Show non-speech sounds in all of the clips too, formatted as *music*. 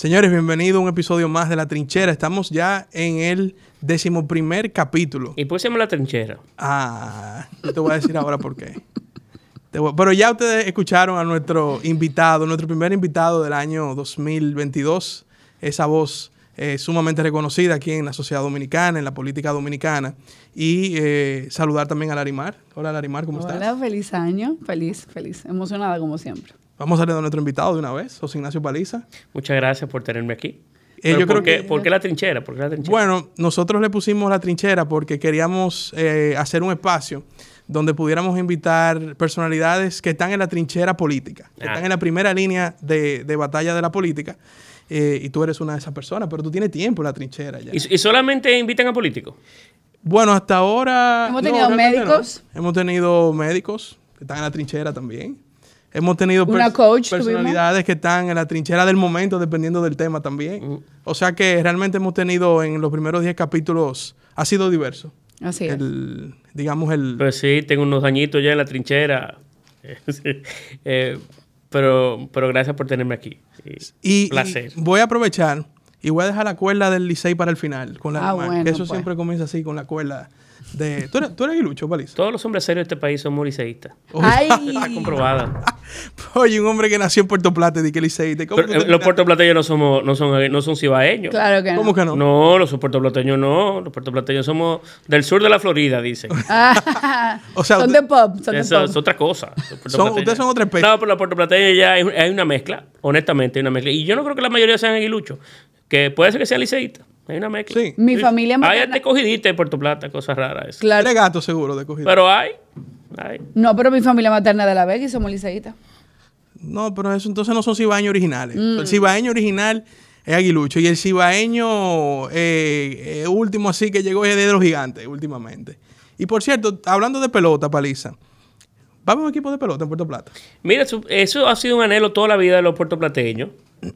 Señores, bienvenido a un episodio más de La Trinchera. Estamos ya en el decimoprimer capítulo. ¿Y por qué se llama La Trinchera? Ah, yo te voy a decir ahora por qué. Pero ya ustedes escucharon a nuestro invitado, nuestro primer invitado del año 2022, esa voz eh, sumamente reconocida aquí en la sociedad dominicana, en la política dominicana. Y eh, saludar también a Larimar. Hola Larimar, ¿cómo estás? Hola, feliz año. Feliz, feliz. Emocionada como siempre. Vamos a salir a nuestro invitado de una vez, José Ignacio Paliza. Muchas gracias por tenerme aquí. Eh, yo por, creo qué, que- ¿Por qué la trinchera? ¿Por qué la trinchera? Bueno, nosotros le pusimos la trinchera porque queríamos eh, hacer un espacio donde pudiéramos invitar personalidades que están en la trinchera política, que Ah. están en la primera línea de, de batalla de la política. eh, y tú eres una de esas personas, pero tú tienes tiempo en la trinchera ya. ¿Y, y solamente invitan a políticos? Bueno, hasta ahora... Hemos tenido médicos. no. Hemos tenido médicos que están en la trinchera también. Hemos tenido pers- coach personalidades que están en la trinchera del momento, dependiendo del tema también. Mm. O sea que realmente hemos tenido en los primeros 10 capítulos, ha sido diverso. Así es. El, digamos, el... Pues sí, tengo unos añitos ya en la trinchera. *laughs* Eh, pero, pero gracias por tenerme aquí. Y y, placer. y voy a aprovechar y voy a dejar la cuerda del Licey para el final. Con la Ah, bueno, que eso pues. siempre comienza así, con la cuerda de... ¿Tú eres, tú eres aguilucho, Palizo? Todos los hombres serios de este país son liceístas. Ay, *laughs* Está comprobada. *laughs* Oye, un hombre que nació en Puerto Plata y de que Licey. ¿Cómo Pero, tú eh, los puertoplateños no somos, no son, no son cibaeños. claro que no. ¿Cómo que no? No, los puertoplateños no. Los puertoplateños somos del sur de la Florida, dicen. *laughs* Ah, O sea, son de pop, son de Eso pop. es otra cosa. Los *laughs* Son- puertoplateños- ustedes son otra especie. No, pero la puertoplateña ya hay, hay una mezcla. Honestamente, hay una mezcla. Y yo no creo que la mayoría sean aguiluchos. Que puede ser que sean liceístas. Hay una mezcla. Sí. Mi familia Hay materna- hasta cogidita de Puerto Plata, cosas raras. eso. Claro. Eres gato seguro de cogido. Pero hay. hay. No, pero mi familia materna de la Vega y somos liceístas. No, pero eso entonces no son cibaeños originales. Mm. El cibaeño original es aguilucho y el cibaeño eh, eh, último así que llegó es de los gigantes últimamente. Y por cierto, hablando de pelota, paliza, ¿vamos a un equipo de pelota en Puerto Plata? Mira, eso, eso ha sido un anhelo toda la vida de los puertoplateños.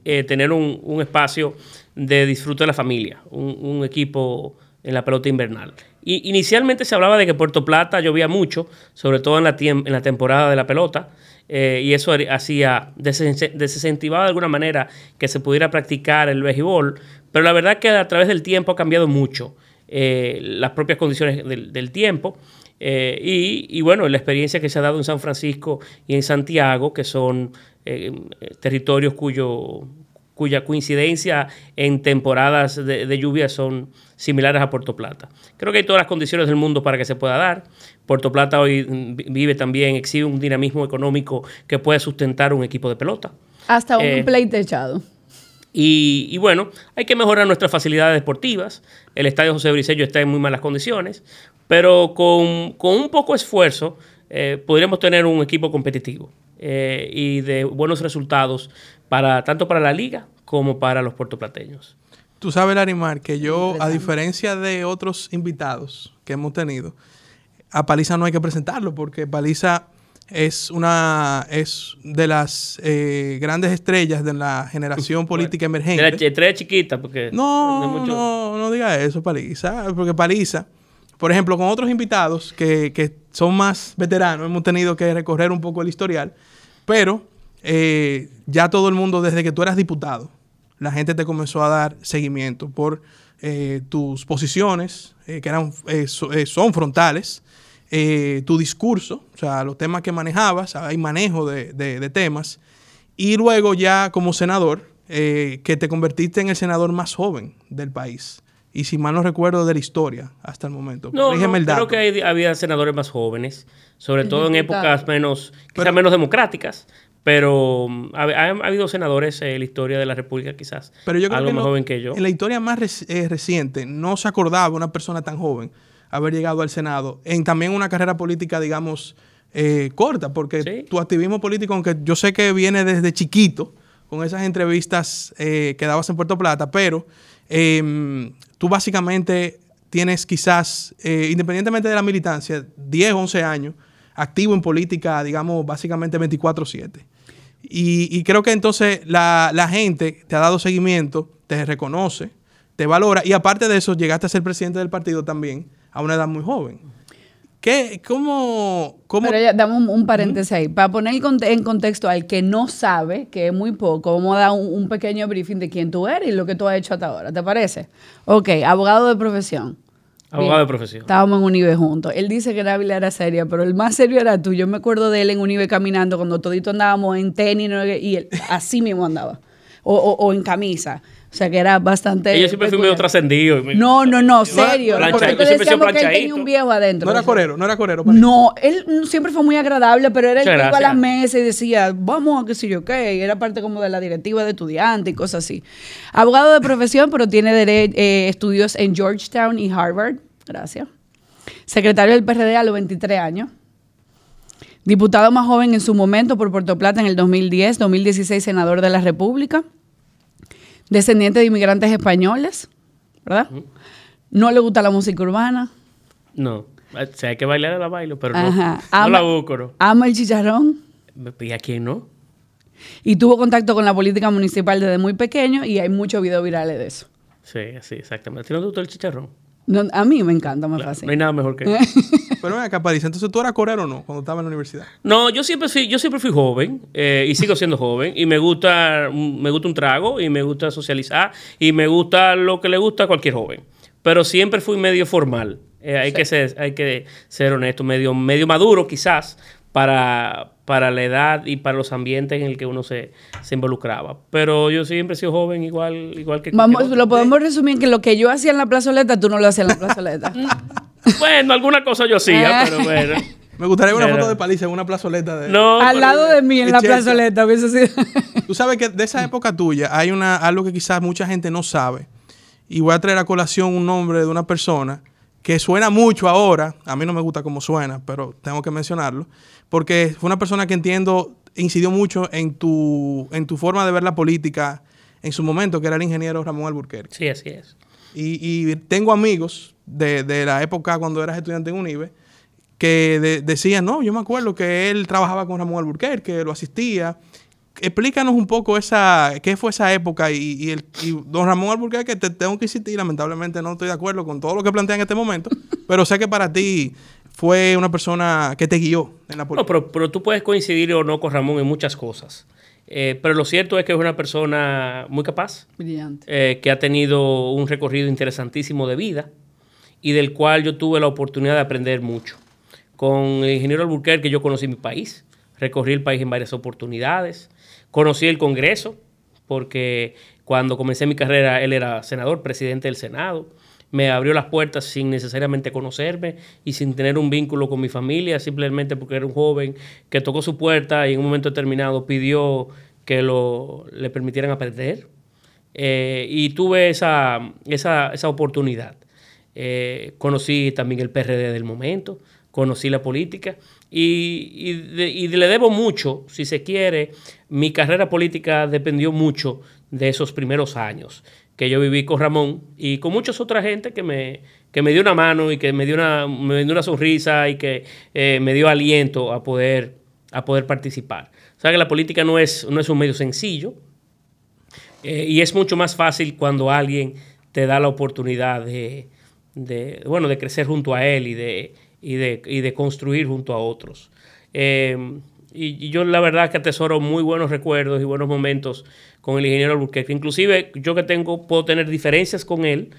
eh, tener un, un espacio de disfrute de la familia. Un, un equipo en la pelota invernal. Y inicialmente se hablaba de que Puerto Plata llovía mucho, sobre todo en la, en la temporada de la pelota. Eh, y eso hacía, desince- desincentivaba de alguna manera que se pudiera practicar el béisbol. Pero la verdad que a través del tiempo ha cambiado mucho eh, las propias condiciones del, del tiempo. Eh, y, y bueno, la experiencia que se ha dado en San Francisco y en Santiago, que son eh, territorios cuyo, cuya coincidencia en temporadas de, de lluvia son similares a Puerto Plata. Creo que hay todas las condiciones del mundo para que se pueda dar. Puerto Plata hoy mm, vi- vive también, exhibe un dinamismo económico que puede sustentar un equipo de pelota. Hasta un Eh, play techado. Y, y bueno, hay que mejorar nuestras facilidades deportivas. El estadio José Bricello está en muy malas condiciones, pero con, con un poco de esfuerzo eh, podríamos tener un equipo competitivo eh, y de buenos resultados para tanto para la liga como para los puertoplateños. Tú sabes, Larimar, que yo, a diferencia de otros invitados que hemos tenido, a Paliza no hay que presentarlo porque Paliza es una es de las eh, grandes estrellas de la generación política De la emergente. estrella chiquita, porque No, mucho- no, no diga eso, Paliza. Porque Paliza, por ejemplo, con otros invitados que, que son más veteranos, hemos tenido que recorrer un poco el historial, pero eh, ya todo el mundo, desde que tú eras diputado, la gente te comenzó a dar seguimiento por eh, tus posiciones, eh, que eran, eh, so- eh, son frontales, eh, tu discurso, o sea, los temas que manejabas, hay manejo de, de- de temas, y luego ya como senador, eh, que te convertiste en el senador más joven del país. Y si mal no recuerdo de la historia hasta el momento. No, no, el dato. creo que hay- había senadores más jóvenes, sobre todo en épocas menos, quizá Pero- menos democráticas, pero mm, ha, ha- ha habido senadores en la historia de la República quizás Pero yo creo algo que más no- joven que yo. En la historia más reci- eh, reciente no se acordaba una persona tan joven haber llegado al Senado en también una carrera política, digamos, eh, corta, porque Sí. tu activismo político, aunque yo sé que viene desde chiquito, con esas entrevistas eh, que dabas en Puerto Plata, pero eh, tú básicamente tienes quizás, eh, independientemente de la militancia, 10, 11 años activo en política, digamos, básicamente 24/7. Y, y creo que entonces la, la gente te ha dado seguimiento, te reconoce, te valora y aparte de eso llegaste a ser presidente del partido también a una edad muy joven. ¿Qué, cómo, cómo Pero ya, dame un, un paréntesis ahí. Para poner en contexto al que no sabe, que es muy poco, vamos a dar un, un pequeño briefing de quién tú eres y lo que tú has hecho hasta ahora. ¿Te parece? Ok, abogado de profesión. Abogado de profesión. Estábamos en Unive juntos. Él dice que Návila era seria, pero el más serio era tú. Yo me acuerdo de él en Unive caminando cuando todito andábamos en tenis y él así mismo andaba. O, o- o en camisa. O sea que era bastante. Yo siempre fui medio peculiar. trascendido. me- No, no, no, serio. Plancha- Nosotros yo siempre he sido decíamos que él tenía un viejo adentro. no era corero, no era corero. parece. no, él siempre fue muy agradable, pero era el que iba a las mesas y decía, vamos a qué sé yo qué, y era parte como de la directiva de estudiantes y cosas así. Abogado de profesión, pero tiene eh, estudios en Georgetown y Harvard. Gracias. Secretario del PRD a los 23 años. Diputado más joven en su momento por Puerto Plata en el 2010, 2016 senador de la República. Descendiente de inmigrantes españoles, ¿verdad? No le gusta la música urbana. No. O sea, hay que bailar la bailo, pero no. Ajá. No Ama- la busco, ¿no? Ama el chicharrón. ¿Y a quién no? Y tuvo contacto con la política municipal desde muy pequeño y hay muchos videos virales de eso. Sí, sí, exactamente. ¿A ti no te gustó el chicharrón? No, a mí me encanta, me Claro, fascina. No hay nada mejor que *laughs* Pero ven acá, París. Entonces, ¿tú eras corero o no cuando estabas en la universidad? No, yo siempre fui, yo siempre fui joven eh, y sigo siendo joven y me gusta, me gusta un trago y me gusta socializar y me gusta lo que le gusta a cualquier joven. Pero siempre fui medio formal. Eh, hay, que ser, hay que ser honesto, medio, medio maduro quizás para, para la edad y para los ambientes en el que uno se, se involucraba. Pero yo siempre he sido joven igual, igual que Vamos, lo podemos resumir en que lo que yo hacía en la plazoleta, tú no lo hacías en la plazoleta. *laughs* Bueno, alguna cosa yo hacía, Ah. pero bueno. Me gustaría una Pero- foto de París en una plazoleta de... No, Al lado de mí en la plazoleta hubiese sido. Tú sabes que de esa época tuya hay una algo que quizás mucha gente no sabe. Y voy a traer a colación un nombre de una persona que suena mucho ahora. A mí no me gusta cómo suena, pero tengo que mencionarlo. Porque fue una persona que entiendo incidió mucho en tu, en tu forma de ver la política en su momento, que era el ingeniero Ramón Alburquerque. Sí, así es. Y, y tengo amigos de, de la época cuando eras estudiante en UNIBE que de- decían, no, yo me acuerdo que él trabajaba con Ramón Alburquerque, que lo asistía. Explícanos un poco esa, qué fue esa época y, y el, y don Ramón Alburquerque, te tengo que insistir, lamentablemente no estoy de acuerdo con todo lo que plantea en este momento, *laughs* pero sé que para ti fue una persona que te guió en la No, política. pero, pero tú puedes coincidir o no con Ramón en muchas cosas. Eh, pero lo cierto es que es una persona muy capaz, Brillante. eh, que ha tenido un recorrido interesantísimo de vida y del cual yo tuve la oportunidad de aprender mucho. Con el ingeniero Alburquerque yo conocí mi país, recorrí el país en varias oportunidades, conocí el Congreso, porque cuando comencé mi carrera él era senador, presidente del Senado, me abrió las puertas sin necesariamente conocerme y sin tener un vínculo con mi familia, simplemente porque era un joven que tocó su puerta y en un momento determinado pidió que lo, le permitieran aprender. Eh, y tuve esa, esa, esa oportunidad. Eh, conocí también el PRD del momento, conocí la política y, le debo mucho, si se quiere, mi carrera política dependió mucho de esos primeros años que yo viví con Ramón y con muchas otras gente que me, que me dio una mano y que me dio una, me dio una sonrisa y que eh, me dio aliento a poder, a poder participar. O sea que la política no es, no es un medio sencillo, eh, y es mucho más fácil cuando alguien te da la oportunidad de, de, bueno, de crecer junto a él y de, y de, y de construir junto a otros. Eh, y, y yo la verdad que atesoro muy buenos recuerdos y buenos momentos con el ingeniero Alburquerque. Inclusive yo que tengo, puedo tener diferencias con él,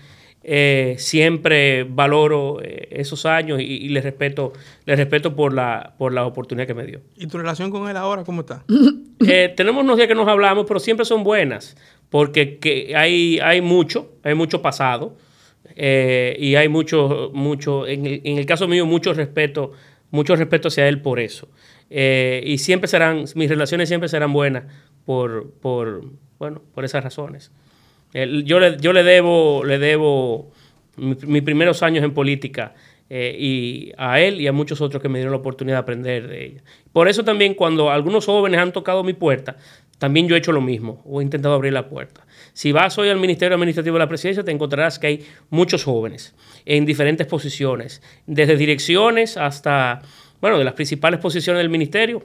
eh, siempre valoro eh, esos años y, y le respeto, le respeto por la, por la oportunidad que me dio. ¿Y tu relación con él ahora cómo está? *laughs* Eh, tenemos unos días que nos hablamos, pero siempre son buenas, porque que hay, hay mucho, hay mucho pasado, eh, y hay mucho, mucho, en el, caso mío, mucho respeto, mucho respeto hacia él por eso. Eh, y siempre serán, mis relaciones siempre serán buenas por, por, bueno, por esas razones. Yo, le, yo le debo, le debo mi- mis primeros años en política eh, y a él y a muchos otros que me dieron la oportunidad de aprender de ella. Por eso también cuando algunos jóvenes han tocado mi puerta, también yo he hecho lo mismo o he intentado abrir la puerta. Si vas hoy al Ministerio Administrativo de la Presidencia, te encontrarás que hay muchos jóvenes en diferentes posiciones, desde direcciones hasta, bueno, de las principales posiciones del ministerio,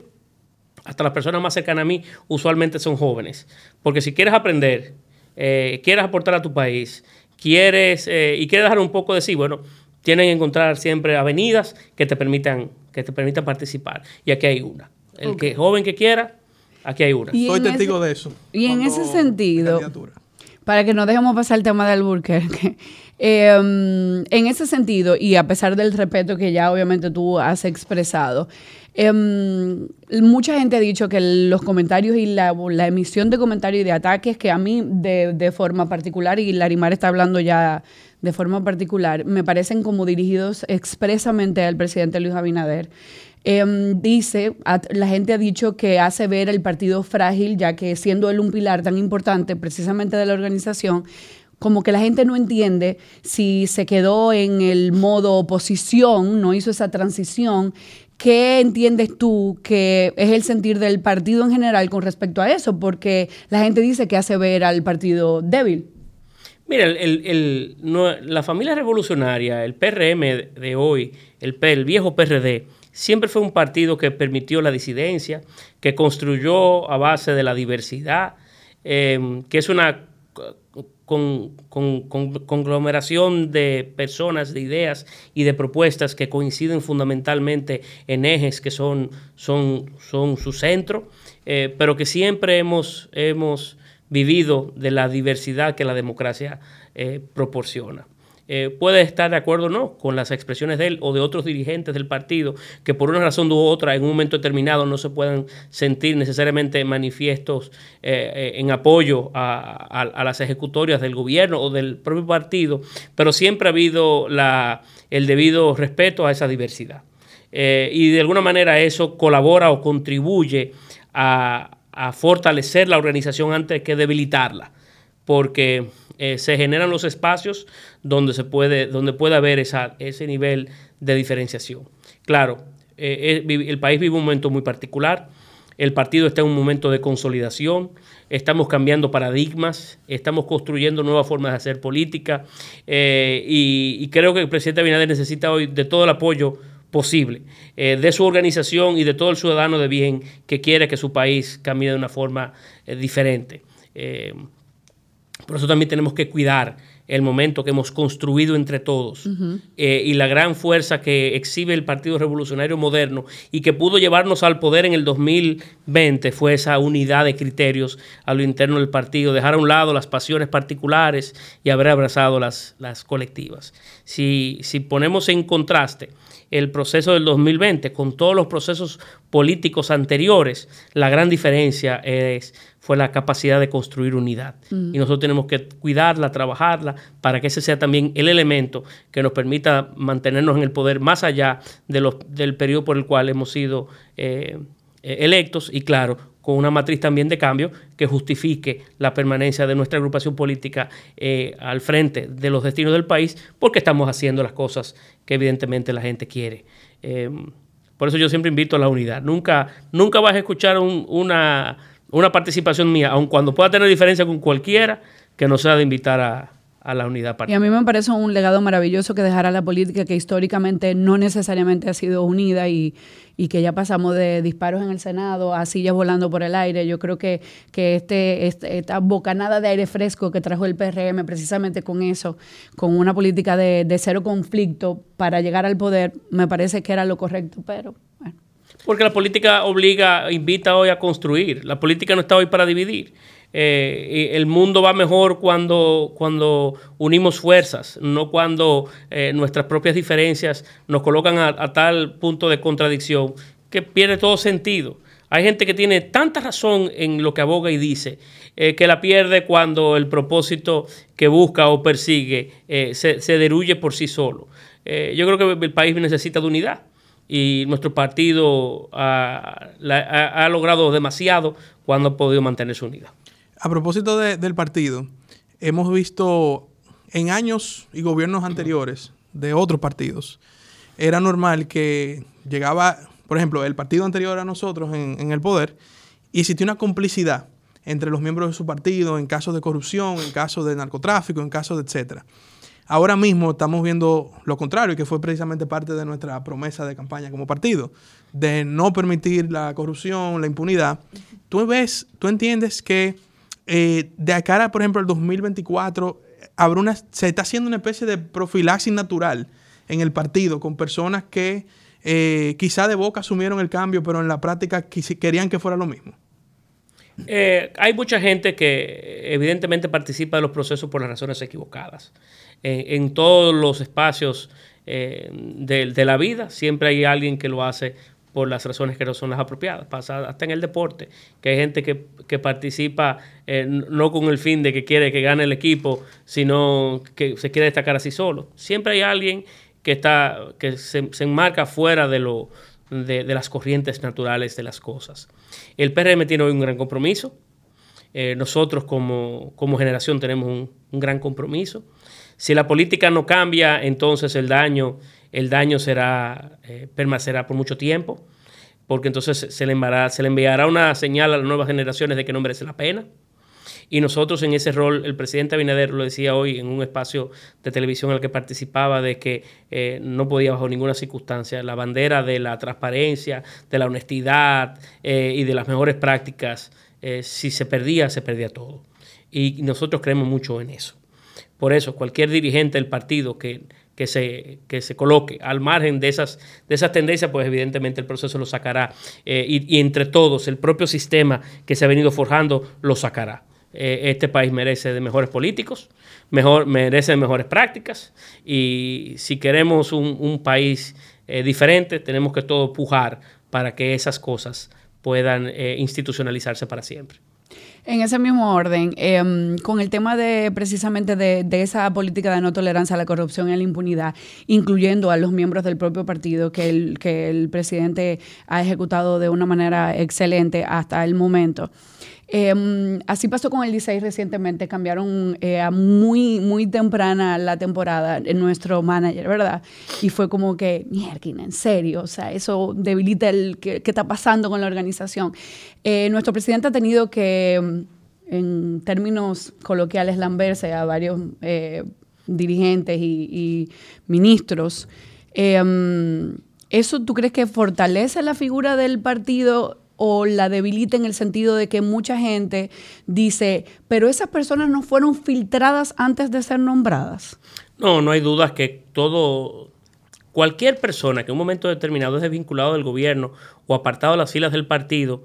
hasta las personas más cercanas a mí usualmente son jóvenes. Porque si quieres aprender, eh, quieres aportar a tu país, quieres eh, y quieres dejar un poco de sí, bueno, tienen que encontrar siempre avenidas que te permitan, que te permitan participar. Y aquí hay una. El que joven que quiera, aquí hay una. Soy testigo ese- de eso. y en ese sentido, candidatura. Para que no dejemos pasar el tema del Alburquerque. *laughs* eh, en ese sentido, y a pesar del respeto que ya obviamente tú has expresado, em, mucha gente ha dicho que los comentarios y la, la emisión de comentarios y de ataques que a mí de, de forma particular, y Larimar está hablando ya de forma particular, me parecen como dirigidos expresamente al presidente Luis Abinader. Em, dice, la gente ha dicho que hace ver el partido frágil, ya que siendo él un pilar tan importante precisamente de la organización, como que la gente no entiende si se quedó en el modo oposición, no hizo esa transición. ¿Qué entiendes tú que es el sentir del partido en general con respecto a eso? Porque la gente dice que hace ver al partido débil. Mira, el, el- la familia revolucionaria, el PRM de- hoy, el, el viejo PRD, siempre fue un partido que permitió la disidencia, que construyó a base de la diversidad, eh, que es una con- con- con- conglomeración de personas, de ideas y de propuestas que coinciden fundamentalmente en ejes que son, su centro, eh, pero que siempre hemos, hemos vivido de la diversidad que la democracia eh, proporciona. Eh, puede estar de acuerdo o no con las expresiones de él o de otros dirigentes del partido que por una razón u otra en un momento determinado no se puedan sentir necesariamente manifiestos eh, eh, en apoyo a, las ejecutorias del gobierno o del propio partido, pero siempre ha habido la- el debido respeto a esa diversidad. Y de alguna manera eso colabora o contribuye a, a fortalecer la organización antes que debilitarla, porque eh, se generan los espacios donde, se puede, donde puede haber ese nivel de diferenciación. Claro, eh, eh, el país vive un momento muy particular, el partido está en un momento de consolidación, estamos cambiando paradigmas, estamos construyendo nuevas formas de hacer política y, creo que el presidente Abinader necesita hoy de todo el apoyo posible de su organización y de todo el ciudadano de bien que quiere que su país camine de una forma diferente. Por eso también tenemos que cuidar el momento que hemos construido entre todos eh, y la gran fuerza que exhibe el Partido Revolucionario Moderno y que pudo llevarnos al poder en el 2020 fue esa unidad de criterios a lo interno del partido, dejar a un lado las pasiones particulares y haber abrazado las, las colectivas. Si, si ponemos en contraste el proceso del 2020 con todos los procesos políticos anteriores, la gran diferencia es, fue la capacidad de construir unidad. Y nosotros tenemos que cuidarla, trabajarla, para que ese sea también el elemento que nos permita mantenernos en el poder más allá de los, del periodo por el cual hemos sido eh, electos y claro, con una matriz también de cambio que justifique la permanencia de nuestra agrupación política eh, al frente de los destinos del país, porque estamos haciendo las cosas que evidentemente la gente quiere. Eh, por eso yo siempre invito a la unidad. Nunca, nunca vas a escuchar un- una, una participación mía, aun cuando pueda tener diferencia con cualquiera, que no sea de invitar a, a la unidad Y a partidaria. mí me parece un legado maravilloso que dejará la política que históricamente no necesariamente ha sido unida y, y que ya pasamos de disparos en el Senado a sillas volando por el aire. Yo creo que, que este, este- esta bocanada de aire fresco que trajo el PRM precisamente con eso, con una política de, de cero conflicto para llegar al poder, me parece que era lo correcto, pero bueno. Porque la política obliga, invita hoy a construir. La política no está hoy para dividir. Eh, el mundo va mejor cuando, cuando unimos fuerzas, no cuando eh, nuestras propias diferencias nos colocan a, tal punto de contradicción que pierde todo sentido. Hay gente que tiene tanta razón en lo que aboga y dice, eh, que la pierde cuando el propósito que busca o persigue eh, se, deruye por sí solo. Yo creo que el país necesita de unidad y nuestro partido ha logrado demasiado cuando ha podido mantener su unidad. A propósito de- del partido, hemos visto en años y gobiernos anteriores de otros partidos, era normal que llegaba, por ejemplo, el partido anterior a nosotros en, en el poder, y existía una complicidad entre los miembros de su partido en casos de corrupción, en casos de narcotráfico, en casos de etcétera. Ahora mismo estamos viendo lo contrario, que fue precisamente parte de nuestra promesa de campaña como partido, de no permitir la corrupción, la impunidad. Tú ves, tú entiendes que eh, de acá, por ejemplo, el 2024, habrá una, se está haciendo una especie de profilaxis natural en el partido, con personas que eh, quizá de boca asumieron el cambio, pero en la práctica querían que fuera lo mismo? Eh, hay mucha gente que evidentemente participa de los procesos por las razones equivocadas. en todos los espacios de, la vida siempre hay alguien que lo hace por las razones que no son las apropiadas. Pasa hasta en el deporte, que hay gente que, participa eh, no con el fin de que quiere que gane el equipo, sino que se quiere destacar así solo. Siempre hay alguien que, está, que se, enmarca fuera de, lo, de, las corrientes naturales de las cosas. El PRM tiene hoy un gran compromiso. Eh, nosotros como, generación tenemos un, un gran compromiso. Si la política no cambia, entonces el daño el daño será, eh, permanecerá por mucho tiempo, porque entonces se le, enviará, una señal a las nuevas generaciones de que no merece la pena. Y nosotros en ese rol, el presidente Abinader lo decía hoy en un espacio de televisión al que participaba, de que eh, no podía bajo ninguna circunstancia la bandera de la transparencia, de la honestidad eh, y de las mejores prácticas, si se perdía, se perdía todo. Y nosotros creemos mucho en eso. Por eso, cualquier dirigente del partido que que se, que se coloque al margen de esas, de esas tendencias, pues evidentemente el proceso lo sacará eh, y, entre todos el propio sistema que se ha venido forjando lo sacará. Eh, este país merece de mejores políticos, mejor, merece de mejores prácticas y si queremos un, país eh, diferente tenemos que todo pujar para que esas cosas puedan institucionalizarse para siempre. En ese mismo orden, em, con el tema de precisamente de, esa política de no tolerancia a la corrupción y a la impunidad, incluyendo a los miembros del propio partido que el, que el presidente ha ejecutado de una manera excelente hasta el momento. Em, así pasó con el 16 recientemente, cambiaron eh, a muy, muy temprana la temporada en nuestro manager, ¿verdad? Y fue como que, mierda, en serio, o sea, eso debilita el qué, está pasando con la organización. Eh, nuestro presidente ha tenido que, em, en términos coloquiales, lamberse a varios eh, dirigentes y, y ministros. Em, ¿Eso tú crees que fortalece la figura del partido o la debilita en el sentido de que mucha gente dice, pero esas personas no fueron filtradas antes de ser nombradas. No, no hay dudas que todo, cualquier persona que en un momento determinado es desvinculado del gobierno o apartado de las filas del partido,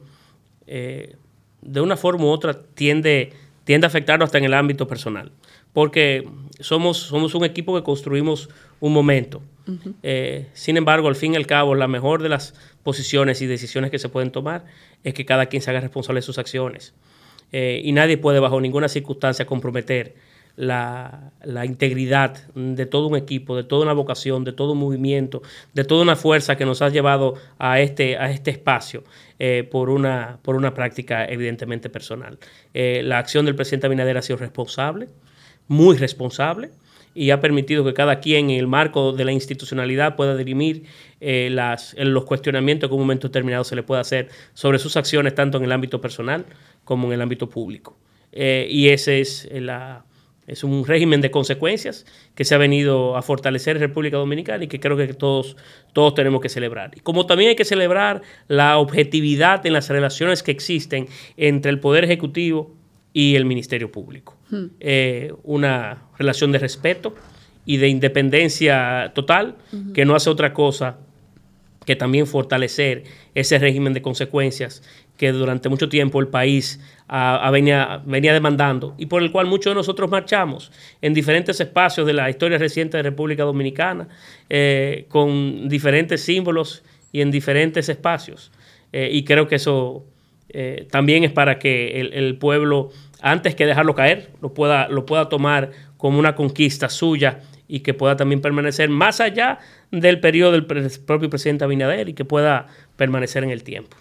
eh, de una forma u otra tiende, tiende a afectarlo hasta en el ámbito personal. Porque somos, somos un equipo que construimos un momento. Eh, sin embargo, al fin y al cabo, la mejor de las posiciones y decisiones que se pueden tomar es que cada quien se haga responsable de sus acciones. Eh, y nadie puede bajo ninguna circunstancia comprometer la, integridad de todo un equipo, de toda una vocación, de todo un movimiento, de toda una fuerza que nos ha llevado a este, a este espacio eh, por, una, por una práctica evidentemente personal. la acción del presidente Abinader ha sido responsable, muy responsable y ha permitido que cada quien en el marco de la institucionalidad pueda dirimir eh, los cuestionamientos que en un momento determinado se le puede hacer sobre sus acciones, tanto en el ámbito personal como en el ámbito público. Eh, y ese es, la, es un régimen de consecuencias que se ha venido a fortalecer en República Dominicana y que creo que todos, todos tenemos que celebrar. Y como también hay que celebrar la objetividad en las relaciones que existen entre el Poder Ejecutivo y el Ministerio Público. Eh, una relación de respeto y de independencia total, que no hace otra cosa que también fortalecer ese régimen de consecuencias que durante mucho tiempo el país venía, venía, demandando y por el cual muchos de nosotros marchamos en diferentes espacios de la historia reciente de República Dominicana, eh, con diferentes símbolos y en diferentes espacios. Eh, y creo que eso también es para que el pueblo antes que dejarlo caer, lo pueda, lo pueda tomar como una conquista suya y que pueda también permanecer más allá del periodo del propio presidente Abinader y que pueda permanecer en el tiempo.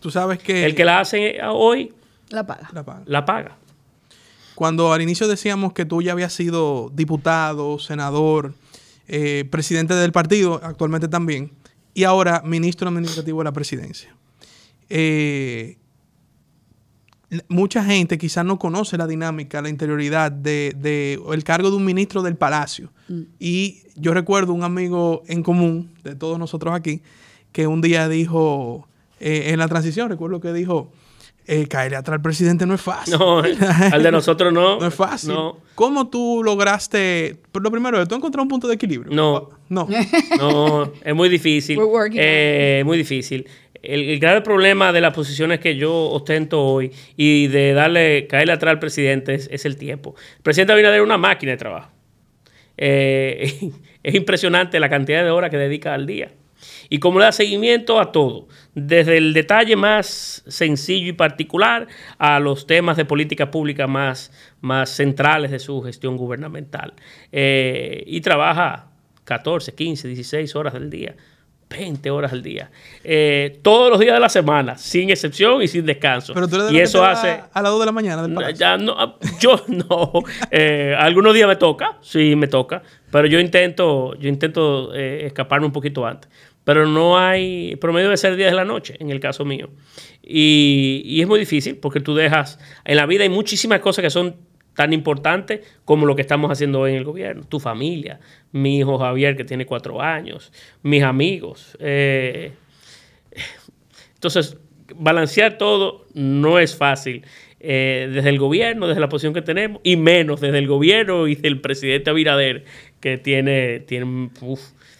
Tú sabes que... El que la hace hoy... La paga. La paga. Cuando al inicio decíamos que tú ya habías sido diputado, senador, eh, presidente del partido, actualmente también, y ahora ministro administrativo de la presidencia. Eh, mucha gente quizás no conoce la dinámica, la interioridad de, el cargo de un ministro del palacio. Mm. Y yo recuerdo un amigo en común de todos nosotros aquí que un día dijo, eh, en la transición, recuerdo que dijo, eh, caerle atrás al presidente no es fácil. No, al de nosotros no. *laughs* No es fácil. No. ¿Cómo tú lograste, por lo primero, tú encontraste un punto de equilibrio? No. No. No, es muy difícil. *laughs* We're working Eh, muy difícil. El, grave problema de las posiciones que yo ostento hoy y de darle, caerle atrás al presidente es, el tiempo. El presidente Abinader es una máquina de trabajo. Eh, *laughs* es impresionante la cantidad de horas que dedica al día. Y cómo le da seguimiento a todo, desde el detalle más sencillo y particular a los temas de política pública más, más centrales de su gestión gubernamental. Eh, y trabaja 14, 15, 16 horas del día. 20 horas al día. Eh, todos los días de la semana, sin excepción y sin descanso. Pero tú eres de y eso hace... a las 2 de la mañana del ya no, yo no. Eh, algunos días me toca, sí me toca, pero yo intento, yo intento eh, escaparme un poquito antes. Pero no hay, promedio de ser 10 de la noche, en el caso mío. Y, y es muy difícil porque tú dejas, en la vida hay muchísimas cosas que son tan importantes como lo que estamos haciendo hoy en el gobierno. Tu familia, mi hijo Javier que tiene cuatro años, mis amigos. eh, entonces, balancear todo no es fácil. eh, desde el gobierno, desde la posición que tenemos, y menos desde el gobierno y del presidente Abinader, que tiene, tiene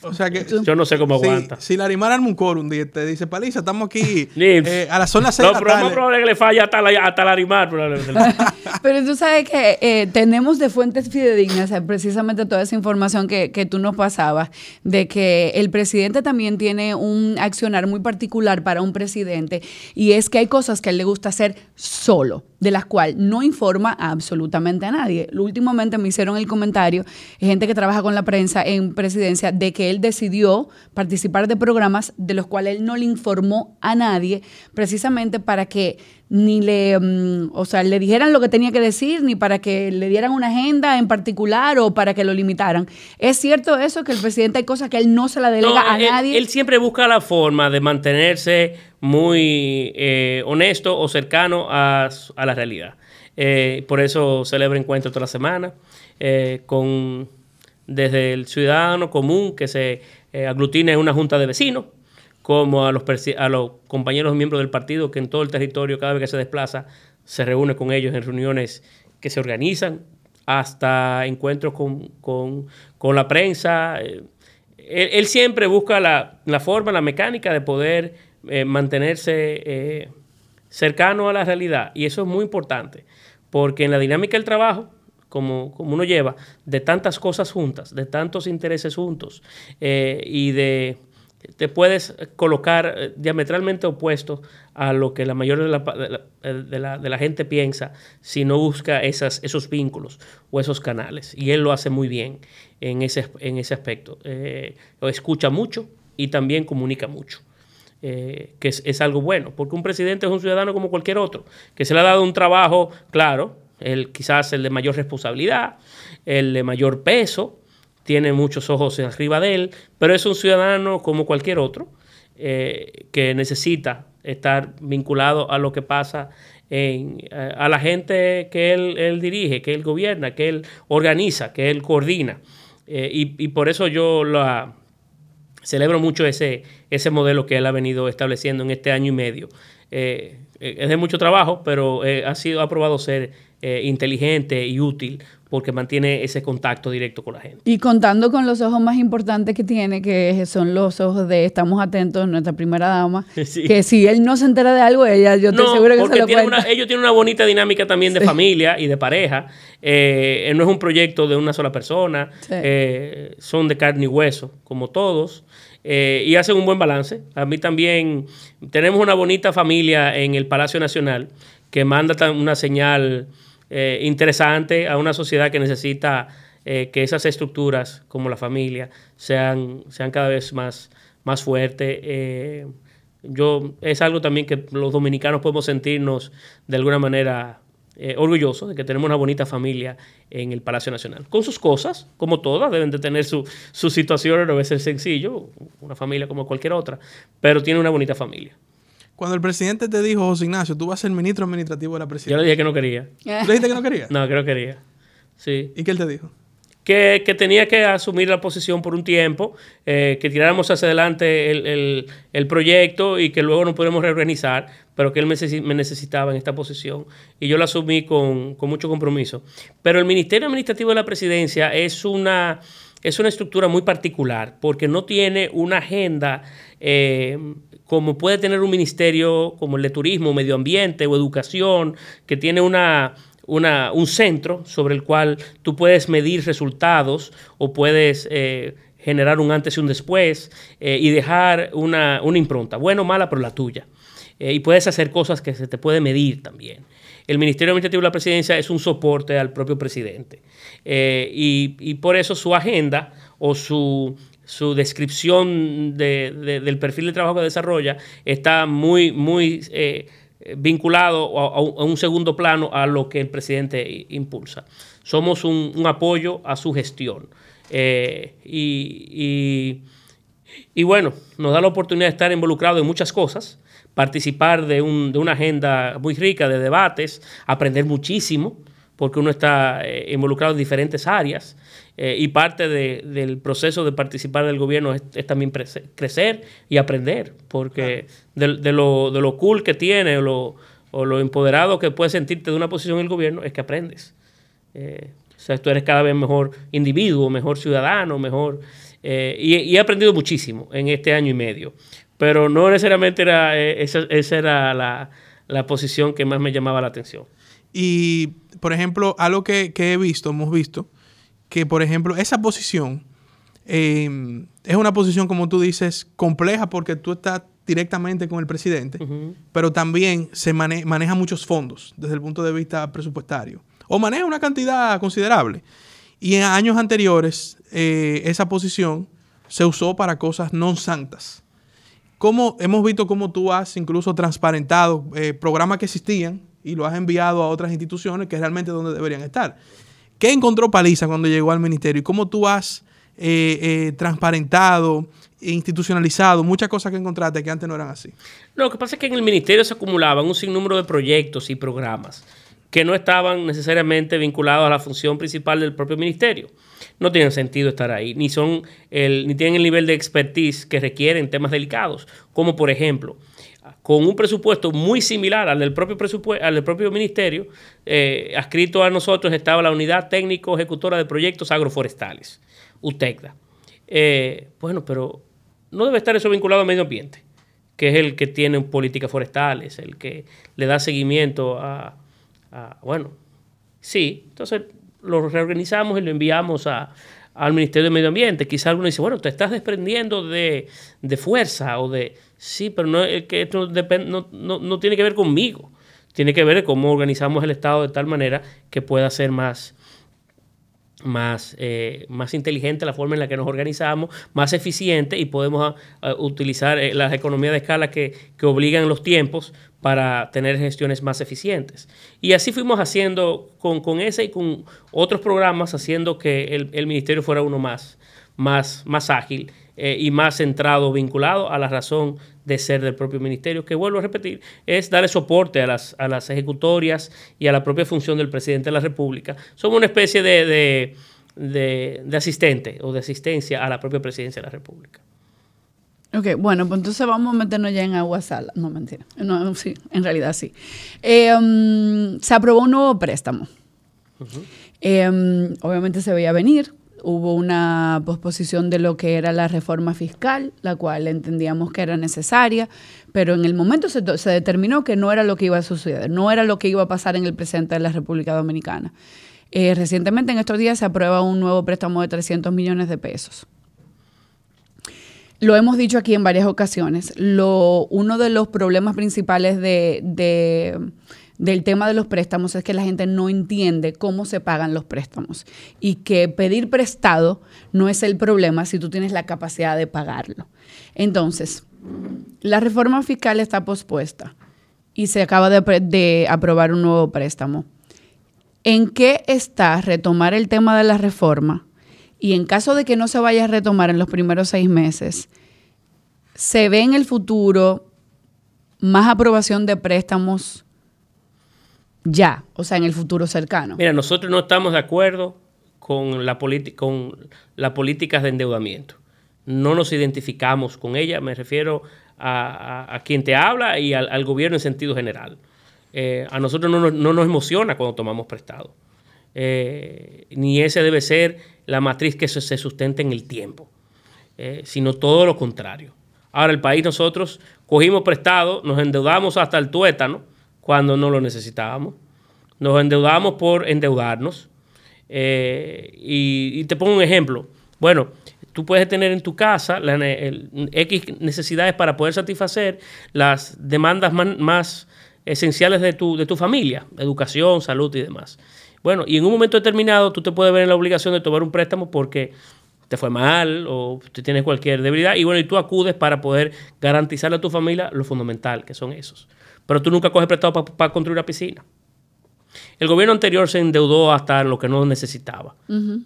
O sea que. *laughs* yo no sé cómo si- aguanta. Si, Larimar arma un coro un día y te dice, Paliza, estamos aquí *laughs* eh, a las son las 6 No, de la pero es más tarde. probable que le falle hasta, la, hasta Larimar. probablemente. *laughs* Pero tú sabes que eh, tenemos de fuentes fidedignas eh, precisamente toda esa información que, que tú nos pasabas, de que el presidente también tiene un accionar muy particular para un presidente y es que hay cosas que a él le gusta hacer solo, de las cuales no informa a absolutamente a nadie. Últimamente me hicieron el comentario, gente que trabaja con la prensa en presidencia, de que él decidió participar de programas de los cuales él no le informó a nadie, precisamente para que ni le, mm, o sea, le dijeran lo que tenía que decir, ni para que le dieran una agenda en particular o para que lo limitaran. ¿Es cierto eso, que el presidente hay cosas que él no se la delega No, a él, nadie? él siempre busca la forma de mantenerse muy eh, honesto o cercano a, a la realidad. Eh, por eso celebra encuentros toda la semana eh, con desde el ciudadano común que se aglutina en una junta de vecinos, como a los, a los compañeros miembros del partido que en todo el territorio, cada vez que se desplaza, se reúne con ellos en reuniones que se organizan, hasta encuentros con, con- con la prensa. él, él siempre busca la, la forma, la mecánica de poder eh, mantenerse eh, cercano a la realidad. Y eso es muy importante, porque en la dinámica del trabajo, como, como uno lleva, de tantas cosas juntas, de tantos intereses juntos, eh, y de te puedes colocar eh, diametralmente opuesto a lo que la mayoría de la, de la- de la- de la gente piensa si no busca esas, esos vínculos o esos canales. Y él lo hace muy bien en ese, en ese aspecto. Escucha mucho y también comunica mucho. Eh, que es, algo bueno, porque un presidente es un ciudadano como cualquier otro, que se le ha dado un trabajo, claro, el, quizás el de mayor responsabilidad, el de mayor peso, tiene muchos ojos arriba de él, pero es un ciudadano como cualquier otro eh, que necesita estar vinculado a lo que pasa en, a, a la gente que él, dirige, que él gobierna, que él organiza, que él coordina. Eh, y, por eso yo celebro mucho ese, ese modelo que él ha venido estableciendo en este año y medio. Eh, eh, es de mucho trabajo, pero eh, ha sido ha probado ser eh, inteligente y útil porque mantiene ese contacto directo con la gente. Y contando con los ojos más importantes que tiene, que son los ojos de estamos atentos, nuestra primera dama, *laughs* Sí. que si él no se entera de algo, ella, yo estoy No, segura que porque se lo tiene cuenta. una- ellos tienen una bonita dinámica también de familia y de pareja. Eh, no es un proyecto de una sola persona. Sí. Eh, son de carne y hueso, como todos. Eh, y hacen un buen balance. A mí también tenemos una bonita familia en el Palacio Nacional que manda una señal eh, interesante a una sociedad que necesita eh, que esas estructuras, como la familia, sean, sean cada vez más, más fuertes. Yo es algo también que los dominicanos podemos sentirnos de alguna manera eh, orgullosos de que tenemos una bonita familia en el Palacio Nacional. Con sus cosas, como todas, deben de tener su, su situación, no debe ser sencillo, una familia como cualquier otra, pero tiene una bonita familia. Cuando el presidente te dijo, José Ignacio, tú vas a ser ministro administrativo de la Yo presidencia. le dije que no quería. ¿Tú le dijiste que no quería? *laughs* No, que quería. Sí. ¿Y qué él te dijo? que, que tenía que asumir la posición por un tiempo, eh, que tiráramos hacia adelante el, el- el proyecto y que luego nos podemos reorganizar, pero que él me necesitaba en esta posición y yo la asumí con, mucho compromiso. Pero el Ministerio Administrativo de la Presidencia es una, es una estructura muy particular porque no tiene una agenda eh, como puede tener un ministerio como el de Turismo, Medio Ambiente o Educación, que tiene una, un centro sobre el cual tú puedes medir resultados o puedes... Eh, generar un antes y un después eh, y dejar una, impronta, buena o mala, pero la tuya. Eh, y puedes hacer cosas que se te puede medir también. El Ministerio Administrativo de la Presidencia es un soporte al propio presidente. Eh, y, por eso su agenda o su, descripción del perfil de trabajo que desarrolla está muy, muy vinculado a, un segundo plano a lo que el presidente impulsa. Somos un apoyo a su gestión. Eh, y, y, bueno, nos da la oportunidad de estar involucrado en muchas cosas, participar de, un, de una agenda muy rica de debates, aprender muchísimo, porque uno está eh, involucrado en diferentes áreas. Eh, y parte de, del proceso de participar del gobierno es, también crecer y aprender, porque de, lo, de, lo, cool que tiene o lo, o lo, empoderado que puedes sentirte de una posición en el gobierno es que aprendes. O sea, tú eres cada vez mejor individuo, mejor ciudadano, mejor... Eh, y, he aprendido muchísimo en este año y medio. Pero no necesariamente era, eh, esa, era la, posición que más me llamaba la atención. Y, por ejemplo, algo que, he visto, hemos visto, que, por ejemplo, esa posición em, es una posición, como tú dices, compleja porque tú estás directamente con el presidente, pero también se maneja muchos fondos desde el punto de vista presupuestario o maneja una cantidad considerable. Y en años anteriores, eh, esa posición se usó para cosas no santas. Como hemos visto cómo tú has incluso transparentado eh, programas que existían y lo has enviado a otras instituciones que realmente donde deberían estar. ¿Qué encontró Paliza cuando llegó al ministerio y cómo tú has eh, transparentado, institucionalizado muchas cosas que encontraste que antes no eran así? Lo que pasa es que en el ministerio se acumulaban un sinnúmero de proyectos y programas que no estaban necesariamente vinculados a la función principal del propio ministerio. No tienen sentido estar ahí, ni, son el, ni tienen el nivel de expertise que requieren temas delicados, como por ejemplo, con un presupuesto muy similar al del propio, al del propio ministerio, eh, adscrito a nosotros estaba la Unidad Técnico Ejecutora de Proyectos Agroforestales, UTECDA. Eh, bueno, pero no debe estar eso vinculado al medio ambiente, que es el que tiene políticas forestales, el que le da seguimiento a Ah, bueno, sí, entonces lo reorganizamos y lo enviamos al Ministerio de Medio Ambiente. Quizá alguno dice, bueno, te estás desprendiendo de, fuerza o de... Sí, pero no, que esto no, no, tiene que ver conmigo. Tiene que ver cómo organizamos el Estado de tal manera que pueda ser más, más, eh, más inteligente la forma en la que nos organizamos, más eficiente y podemos ah, utilizar eh, las economías de escala que, que, obligan los tiempos para tener gestiones más eficientes. Y así fuimos haciendo con, con ese y con otros programas, haciendo que el, el ministerio fuera uno más, más, más ágil eh, y más centrado, vinculado a la razón de ser del propio ministerio, que vuelvo a repetir, es darle soporte a las, a las ejecutorias y a la propia función del presidente de la República. Somos una especie de, de, asistente o de asistencia a la propia presidencia de la República. Ok, bueno, pues entonces vamos a meternos ya en agua sala. No, mentira. No, sí, en realidad sí. Eh, um, se aprobó un nuevo préstamo. Eh, um, obviamente se veía venir hubo una posposición de lo que era la reforma fiscal, la cual entendíamos que era necesaria, pero en el momento se, determinó que no era lo que iba a suceder, no era lo que iba a pasar en el presente de la República Dominicana. Eh, recientemente, en estos días, se aprueba un nuevo préstamo de 300 millones de pesos. Lo hemos dicho aquí en varias ocasiones. Uno de los problemas principales de del tema de los préstamos es que la gente no entiende cómo se pagan los préstamos y que pedir prestado no es el problema si tú tienes la capacidad de pagarlo. Entonces, la reforma fiscal está pospuesta y se acaba de, aprobar un nuevo préstamo. ¿En qué está retomar el tema de la reforma? Y en caso de que no se vaya a retomar en los primeros seis meses, ¿se ve en el futuro más aprobación de préstamos ya, o sea, en el futuro cercano. Mira, nosotros no estamos de acuerdo con, la con las políticas de endeudamiento. No nos identificamos con ella, me refiero a, quien te habla y al, gobierno en sentido general. Eh, a nosotros no, nos emociona cuando tomamos prestado. Eh, ni ese debe ser la matriz que se, sustente en el tiempo, eh, sino todo lo contrario. Ahora el país nosotros cogimos prestado, nos endeudamos hasta el tuétano cuando no lo necesitábamos. Nos endeudamos por endeudarnos. y, te pongo un ejemplo. Bueno, tú puedes tener en tu casa la, X necesidades para poder satisfacer las demandas más, esenciales de tu, de tu familia, educación, salud y demás. Bueno, y en un momento determinado tú te puedes ver en la obligación de tomar un préstamo porque te fue mal o tú tienes cualquier debilidad y bueno, y tú acudes para poder garantizarle a tu familia lo fundamental, que son esos. Pero tú nunca coges prestado para construir una piscina. El gobierno anterior se endeudó hasta lo que no necesitaba,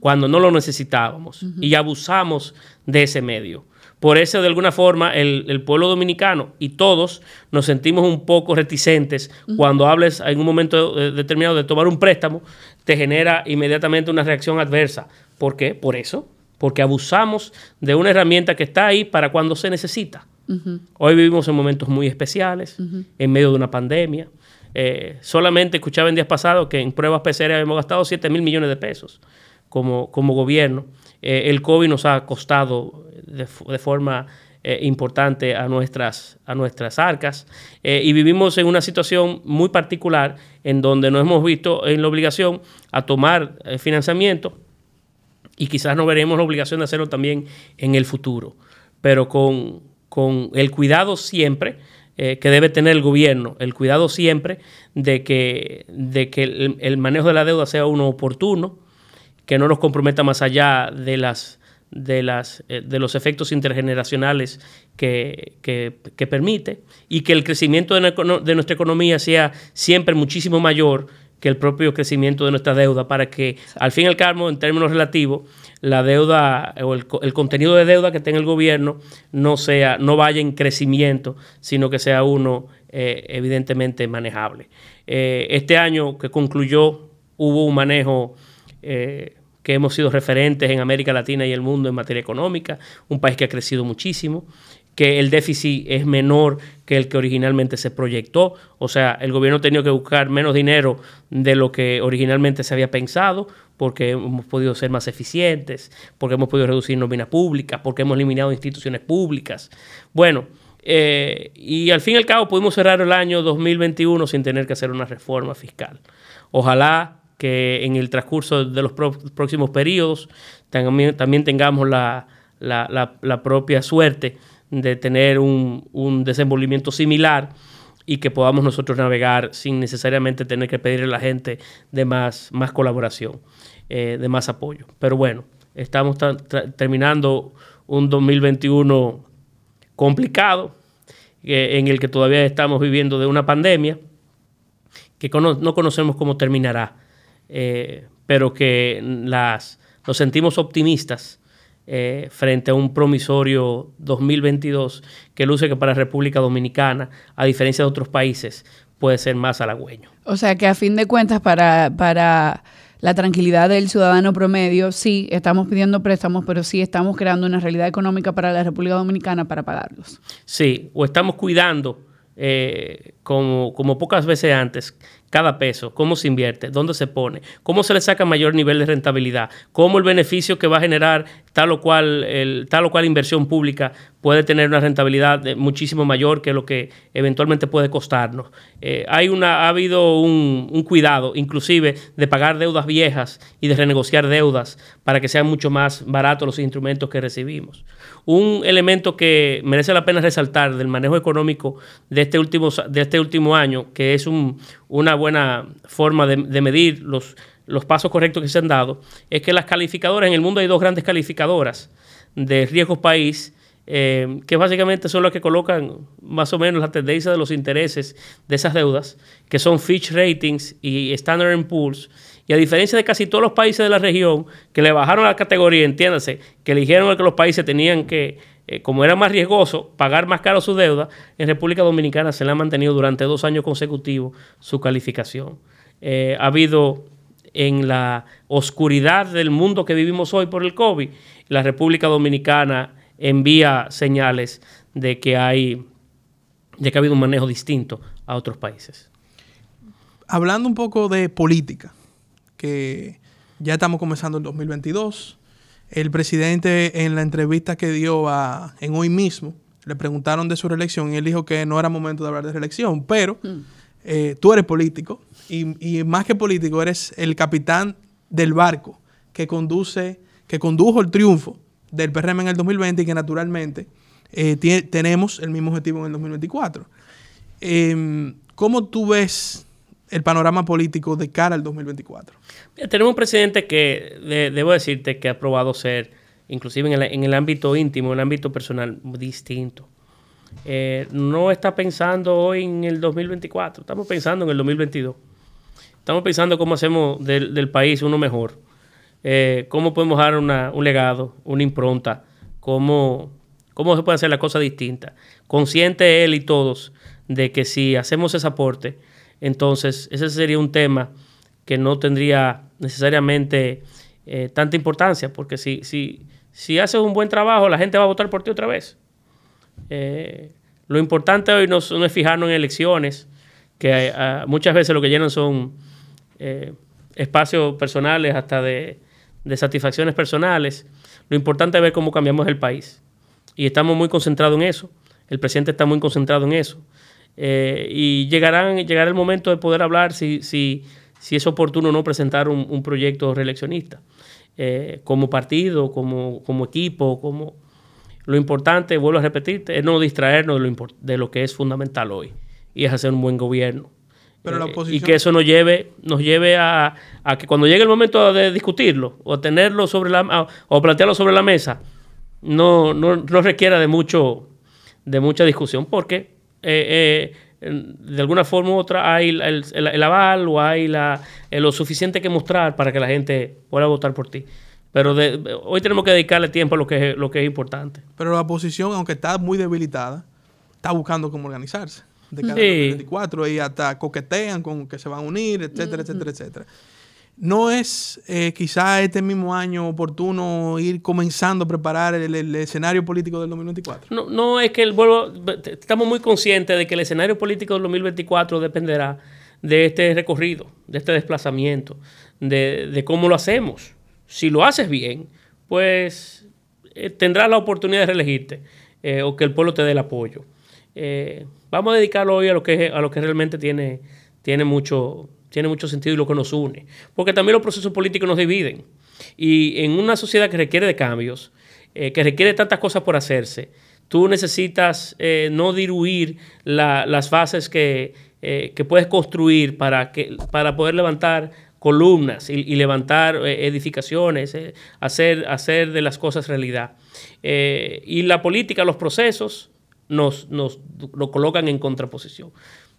cuando no lo necesitábamos, y abusamos de ese medio. Por eso, de alguna forma, el, pueblo dominicano y todos nos sentimos un poco reticentes cuando hables en un momento determinado de tomar un préstamo, te genera inmediatamente una reacción adversa. ¿Por qué? Por eso, porque abusamos de una herramienta que está ahí para cuando se necesita. Hoy vivimos en momentos muy especiales, en medio de una pandemia, eh, solamente escuchaba en días pasados que en pruebas PCR hemos gastado 7 mil millones de pesos como, como gobierno. Eh, el COVID nos ha costado de, forma eh, importante a nuestras, a nuestras arcas y vivimos en una situación muy particular en donde nos hemos visto en la obligación a tomar financiamiento y quizás no veremos la obligación de hacerlo también en el futuro, pero con, con el cuidado siempre eh, que debe tener el gobierno, el cuidado siempre de que, de que el, manejo de la deuda sea uno oportuno, que no nos comprometa más allá de las de, las, eh, de los efectos intergeneracionales que, que, permite y que el crecimiento de, de, nuestra economía sea siempre muchísimo mayor que el propio crecimiento de nuestra deuda para que al fin y al cabo, en términos relativos, la deuda o el, contenido de deuda que tenga el gobierno no sea, no vaya en crecimiento, sino que sea uno eh, evidentemente manejable. Eh, este año que concluyó hubo un manejo eh, que hemos sido referentes en América Latina y el mundo en materia económica, un país que ha crecido muchísimo que el déficit es menor que el que originalmente se proyectó. O sea, el gobierno ha tenido que buscar menos dinero de lo que originalmente se había pensado, porque hemos podido ser más eficientes, porque hemos podido reducir nómina pública, porque hemos eliminado instituciones públicas. Bueno, eh, y al fin y al cabo pudimos cerrar el año 2021 sin tener que hacer una reforma fiscal. Ojalá que en el transcurso de los próximos periodos también, también tengamos la, propia suerte de tener un, desenvolvimiento similar y que podamos nosotros navegar sin necesariamente tener que pedirle a la gente de más, colaboración, eh, de más apoyo. Pero bueno, estamos terminando un 2021 complicado, en el que todavía estamos viviendo de una pandemia, que no conocemos cómo terminará, eh, pero que las, nos sentimos optimistas eh, frente a un promisorio 2022 que luce que para República Dominicana, a diferencia de otros países, puede ser más halagüeño. O sea que a fin de cuentas, para, para la tranquilidad del ciudadano promedio, sí, estamos pidiendo préstamos, pero sí estamos creando una realidad económica para la República Dominicana para pagarlos. Sí, o estamos cuidando, eh, como, como pocas veces antes, cada peso, cómo se invierte, dónde se pone, cómo se le saca mayor nivel de rentabilidad, cómo el beneficio que va a generar tal o cual, el, tal o cual inversión pública puede tener una rentabilidad muchísimo mayor que lo que eventualmente puede costarnos. Eh, hay una, ha habido un, cuidado, inclusive, de pagar deudas viejas y de renegociar deudas para que sean mucho más baratos los instrumentos que recibimos. Un elemento que merece la pena resaltar del manejo económico de este último, de este último año, que es un, una buena forma de, medir los, pasos correctos que se han dado, es que las calificadoras, en el mundo hay dos grandes calificadoras de riesgo país, eh, que básicamente son las que colocan más o menos la tendencia de los intereses de esas deudas, que son Fitch Ratings y Standard Poor's. Y a diferencia de casi todos los países de la región que le bajaron la categoría, entiéndase, que eligieron que los países tenían que eh, como era más riesgoso pagar más caro su deuda, en República Dominicana se le ha mantenido durante dos años consecutivos su calificación. Eh, ha habido en la oscuridad del mundo que vivimos hoy por el COVID, la República Dominicana envía señales de que hay de que ha habido un manejo distinto a otros países. Hablando un poco de política, que ya estamos comenzando el 2022, el presidente en la entrevista que dio a, en hoy mismo, le preguntaron de su reelección y él dijo que no era momento de hablar de reelección, pero eh, tú eres político y, y, más que político eres el capitán del barco que conduce, que condujo el triunfo del PRM en el 2020 y que naturalmente eh, tenemos el mismo objetivo en el 2024. Eh, ¿Cómo tú ves el panorama político de cara al 2024? tenemos un presidente que, de, debo decirte, que ha probado ser, inclusive en el, ámbito íntimo, en el ámbito personal, distinto. Eh, no está pensando hoy en el 2024, estamos pensando en el 2022. Estamos pensando cómo hacemos del, país uno mejor, eh, cómo podemos dar un legado, una impronta, cómo, cómo se puede hacer la cosa distinta. Consciente él y todos de que si hacemos ese aporte, entonces ese sería un tema que no tendría necesariamente eh, tanta importancia, porque si, si, si haces un buen trabajo, la gente va a votar por ti otra vez. Eh, lo importante hoy no, es fijarnos en elecciones, que muchas veces lo que llenan son eh, espacios personales, hasta de, satisfacciones personales. Lo importante es ver cómo cambiamos el país. Y estamos muy concentrados en eso. El presidente está muy concentrado en eso. Y llegarán, llegará el momento de poder hablar si, si, si es oportuno no presentar un, proyecto reeleccionista. Eh, como partido, como, como equipo, como... Lo importante, vuelvo a repetirte, es no distraernos de lo, de lo que es fundamental hoy, y es hacer un buen gobierno. Eh, y que eso nos lleve, nos lleve a, que cuando llegue el momento de discutirlo o tenerlo sobre la o plantearlo sobre la mesa, no, no, no requiera de mucho de mucha discusión, porque eh, de alguna forma u otra hay el, aval o hay la, lo suficiente que mostrar para que la gente pueda votar por ti. Pero hoy tenemos que dedicarle tiempo a lo que, es, lo que es importante. Pero la oposición, aunque está muy debilitada, está buscando cómo organizarse. De cada sí. 24 y hasta coquetean con que se van a unir, etcétera, etcétera, etcétera. ¿No es eh, quizá este mismo año oportuno ir comenzando a preparar el, escenario político del 2024? No, no es que el vuelvo, estamos muy conscientes de que el escenario político del 2024 dependerá de este recorrido, de este desplazamiento, de, cómo lo hacemos. Si lo haces bien, pues eh, tendrás la oportunidad de reelegirte eh, o que el pueblo te dé el apoyo. vamos a dedicarlo hoy a lo que, a lo que realmente tiene, tiene mucho tiene mucho sentido y lo que nos une. Porque también los procesos políticos nos dividen. Y en una sociedad que requiere de cambios, eh, que requiere tantas cosas por hacerse, tú necesitas eh, no diluir las fases que, eh, que, puedes construir para, que, para poder levantar columnas y, levantar edificaciones, hacer, hacer de las cosas realidad. y la política, los procesos, nos, nos, nos colocan en contraposición.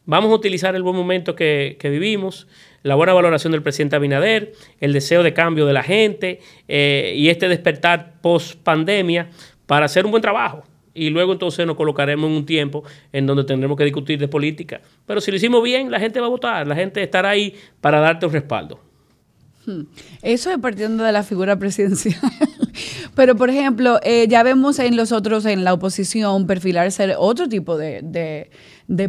Vamos a utilizar el buen momento que, vivimos, la buena valoración del presidente Abinader, el deseo de cambio de la gente eh, y este despertar post pandemia para hacer un buen trabajo. Y luego entonces nos colocaremos en un tiempo en donde tendremos que discutir de política. Pero si lo hicimos bien, la gente va a votar, la gente estará ahí para darte un respaldo. Hmm. Eso es partiendo de la figura presidencial. *laughs* Pero, por ejemplo, eh, ya vemos en los otros, en la oposición, perfilarse otro tipo de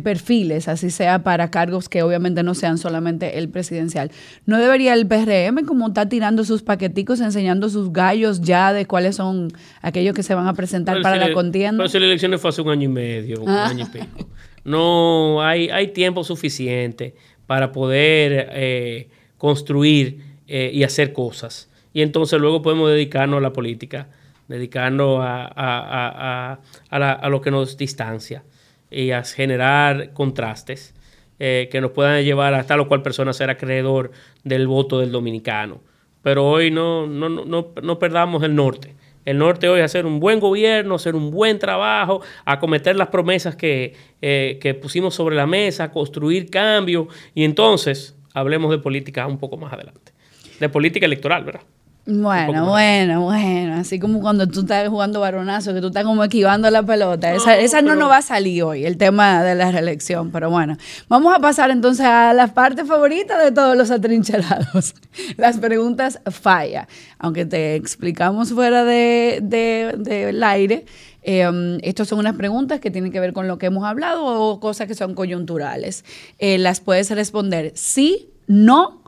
perfiles, así sea para cargos que obviamente no sean solamente el presidencial. ¿No debería el PRM como estar tirando sus paqueticos, enseñando sus gallos ya de cuáles son aquellos que se van a presentar para la contienda? Pero si la elección fue hace un año y medio, un ah. año y pico. No, hay, hay tiempo suficiente para poder eh, construir eh, y hacer cosas. Y entonces luego podemos dedicarnos a la política, dedicarnos a, a, a, a lo que nos distancia y a generar contrastes eh, que nos puedan llevar a tal o cual persona a ser acreedor del voto del dominicano. Pero hoy no, no, no, no perdamos el norte. El norte hoy es hacer un buen gobierno, hacer un buen trabajo, acometer las promesas que, eh, que pusimos sobre la mesa, construir cambios y entonces hablemos de política un poco más adelante. De política electoral, ¿verdad? Bueno, bueno, bueno. Así como cuando tú estás jugando varonazo, que tú estás como esquivando la pelota. Esa, esa no nos va a salir hoy, el tema de la reelección. Pero bueno, vamos a pasar entonces a la parte favorita de todos los atrincherados. *laughs* Las preguntas falla. Aunque te explicamos fuera del de, del aire, eh, estas son unas preguntas que tienen que ver con lo que hemos hablado o cosas que son coyunturales. Eh, las puedes responder sí, no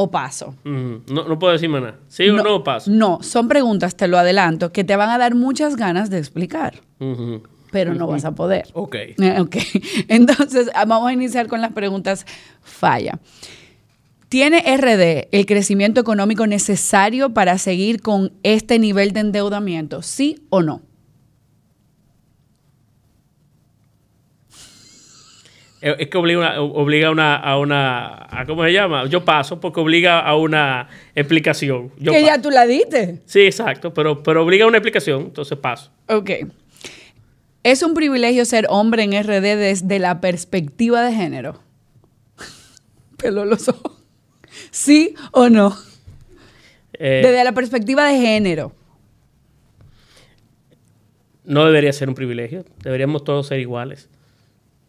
o paso. No, no puedo decirme nada. ¿Sí o no paso? No, son preguntas, te lo adelanto, que te van a dar muchas ganas de explicar, pero no vas a poder. Ok. *laughs* Ok, entonces ah, vamos a iniciar con las preguntas falla. ¿Tiene RD el crecimiento económico necesario para seguir con este nivel de endeudamiento? ¿Sí o no? Es que obliga, una, obliga una, a una... A, ¿Cómo se llama? Yo paso porque obliga a una explicación. Yo que paso. ya tú la diste. Sí, exacto, pero, pero obliga a una explicación, entonces paso. Ok. ¿Es un privilegio ser hombre en RD desde la perspectiva de género? *laughs* Pelo los ojos. ¿Sí o no? Eh, Desde la perspectiva de género. no debería ser un privilegio, deberíamos todos ser iguales.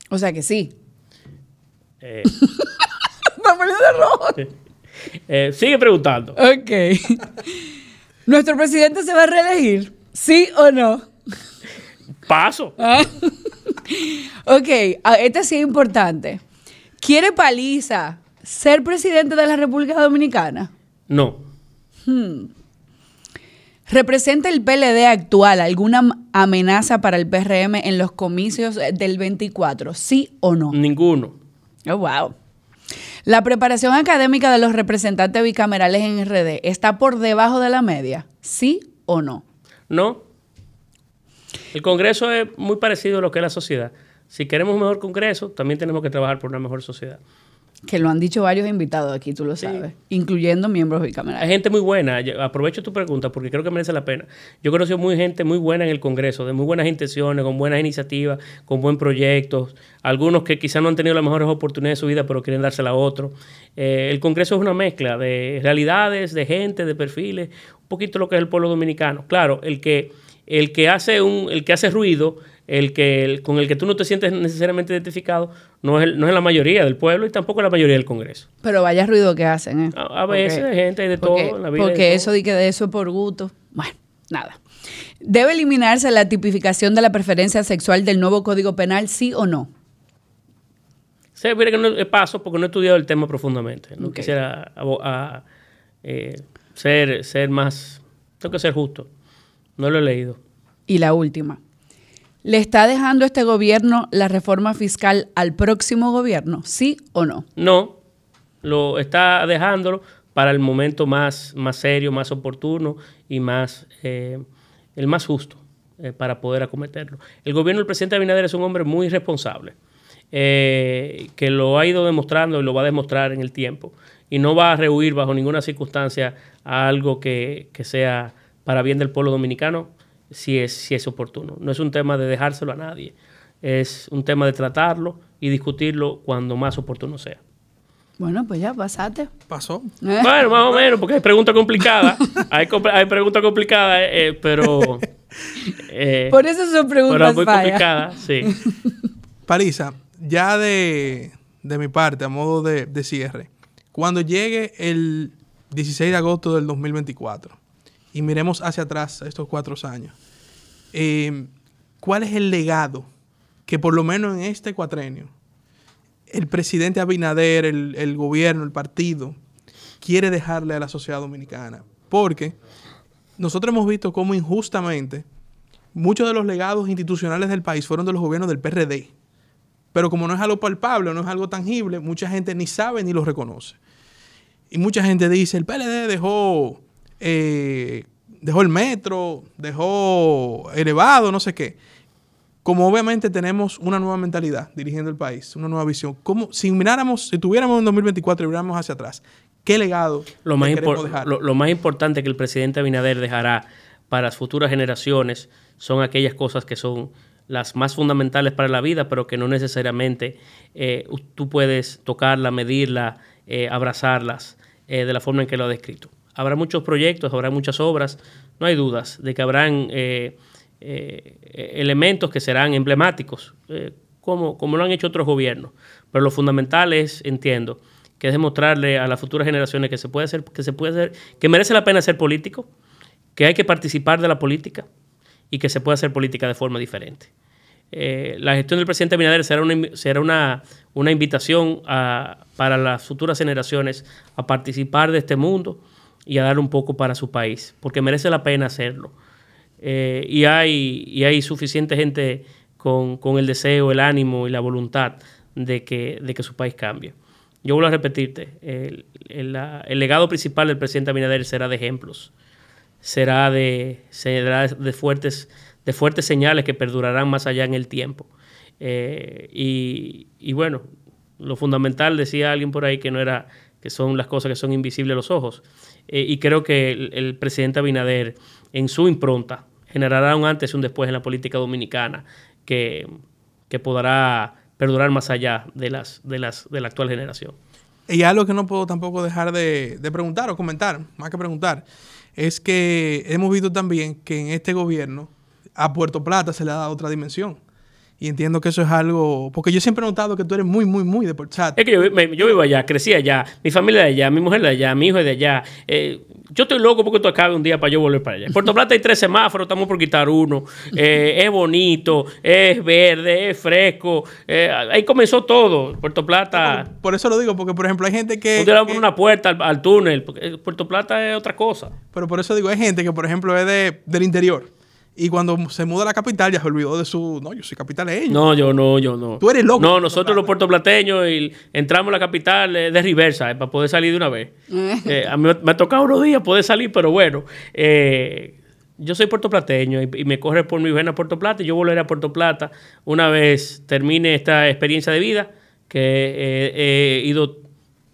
O sea que sí. Eh, *laughs* rojo. eh, sigue preguntando. Ok. *laughs* ¿Nuestro presidente se va a reelegir? ¿Sí o no? Paso. *laughs* ¿Ah? Ok, ah, este sí es importante. ¿Quiere Paliza ser presidente de la República Dominicana? No. ¿Representa el PLD actual alguna am- amenaza para el PRM en los comicios del 24? ¿Sí o no? Ninguno. Oh, wow. ¿La preparación académica de los representantes bicamerales en RD está por debajo de la media? ¿Sí o no? No. El Congreso es muy parecido a lo que es la sociedad. Si queremos un mejor Congreso, también tenemos que trabajar por una mejor sociedad. Que lo han dicho varios invitados aquí, tú lo sabes, incluyendo miembros Hay bicamerales. gente muy buena. Yo aprovecho tu pregunta porque creo que merece la pena. Yo he conocido muy gente muy buena en el Congreso, de muy buenas intenciones, con buenas iniciativas, con buen proyectos. Algunos que quizás no han tenido las mejores oportunidades de su vida, pero quieren dársela a otro. Eh, el Congreso es una mezcla de realidades, de gente, de perfiles, un poquito lo que es el pueblo dominicano. Claro, el que, el que hace un, el que hace ruido, el que el- con el que tú no te sientes necesariamente identificado, no es, el- no es la mayoría del pueblo y tampoco es la mayoría del Congreso. Pero vaya ruido que hacen, ¿eh? A- a veces Porque- hay gente de todo porque, en la vida. de Porque todo. eso de que de eso es por gusto. Bueno, nada. ¿Debe eliminarse la tipificación de la preferencia sexual del nuevo Código Penal, sí o no? Sí, mira que no eh, paso porque no he estudiado el tema profundamente. No quisiera a- eh, ser, ser más... Tengo que ser justo. No lo he leído. Y la última. ¿Le está dejando este gobierno la reforma fiscal al próximo gobierno, sí o no? No, lo está dejándolo para el momento más, más serio, más oportuno y más eh, el más justo eh, para poder acometerlo. El gobierno del presidente Abinader es un hombre muy responsable, eh, que lo ha ido demostrando y lo va a demostrar en el tiempo. Y no va a rehuir bajo ninguna circunstancia a algo que, que sea para bien del pueblo dominicano si es, si es oportuno. No es un tema de dejárselo a nadie, es un tema de tratarlo y discutirlo cuando más oportuno sea. Bueno, pues ya, pasate. Pasó. ¿Eh? Bueno, más o menos, porque hay preguntas complicadas. Hay, hay preguntas complicadas, eh, eh, pero. eh, Por eso son pero preguntas muy fallas. complicadas, sí. *laughs* Parisa, ya de, de mi parte, a modo de, de cierre, cuando llegue el 16 de agosto del 2024 y miremos hacia atrás estos cuatro años, eh, ¿cuál es el legado que por lo menos en este cuatrenio el presidente Abinader, el, el gobierno, el partido, quiere dejarle a la sociedad dominicana? Porque nosotros hemos visto cómo injustamente muchos de los legados institucionales del país fueron de los gobiernos del PRD. Pero como no es algo palpable, no es algo tangible, mucha gente ni sabe ni lo reconoce. Y mucha gente dice, el PLD dejó, eh, dejó el metro, dejó elevado, no sé qué. Como obviamente tenemos una nueva mentalidad dirigiendo el país, una nueva visión, como si miráramos, si tuviéramos en 2024 y miráramos hacia atrás, ¿qué legado Lo más, queremos dejar? lo, lo más importante que el presidente Abinader dejará para las futuras generaciones son aquellas cosas que son las más fundamentales para la vida, pero que no necesariamente eh, tú puedes tocarla, medirla, eh, abrazarlas eh, de la forma en que lo ha descrito. Habrá muchos proyectos, habrá muchas obras, no hay dudas de que habrán eh, eh, elementos que serán emblemáticos, eh, como, como lo han hecho otros gobiernos. Pero lo fundamental es, entiendo, que es demostrarle a las futuras generaciones que se puede hacer, que se puede hacer, que merece la pena ser político, que hay que participar de la política y que se puede hacer política de forma diferente. La gestión del presidente Abinader será una, será una, una invitación a, para las futuras generaciones a participar de este mundo y a dar un poco para su país, porque merece la pena hacerlo. Eh, y, hay, y hay suficiente gente con, con, el deseo, el ánimo y la voluntad de que, de que su país cambie. Yo vuelvo a repetirte, el, el, el legado principal del presidente Abinader será de ejemplos, será de, será de fuertes de fuertes señales que perdurarán más allá en el tiempo. Eh, y, y, bueno, lo fundamental, decía alguien por ahí, que no era que son las cosas que son invisibles a los ojos. Eh, y creo que el, el, presidente Abinader, en su impronta, generará un antes y un después en la política dominicana que, que podrá perdurar más allá de, las, de, las, de la actual generación. Y algo que no puedo tampoco dejar de, de preguntar o comentar, más que preguntar, es que hemos visto también que en este gobierno a Puerto Plata se le da otra dimensión. Y entiendo que eso es algo. Porque yo siempre he notado que tú eres muy, muy, muy de Puerto Plata. Es que yo, me, yo, vivo allá, crecí allá, mi familia de allá, mi mujer de allá, mi hijo es de allá. Eh, yo estoy loco porque tú acabes un día para yo volver para allá. En *laughs* Puerto Plata hay tres semáforos, estamos por quitar uno. Eh, es bonito, es verde, es fresco. Eh, ahí comenzó todo. Puerto Plata. Por, por, eso lo digo, porque por ejemplo hay gente que. Le por una puerta al, al túnel. Puerto Plata es otra cosa. Pero por eso digo, hay gente que, por ejemplo, es de, del interior. Y cuando se muda a la capital ya se olvidó de su... No, yo soy capitaleño. No, yo no, yo no. Tú eres loco. No, nosotros los puertoplateños y entramos a la capital de reversa eh, para poder salir de una vez. *laughs* eh, a mí me ha tocado unos días poder salir, pero bueno. Eh, yo soy puertoplateño y, y, me corre por mi vena Puerto Plata y yo volveré a Puerto Plata una vez termine esta experiencia de vida que eh, he ido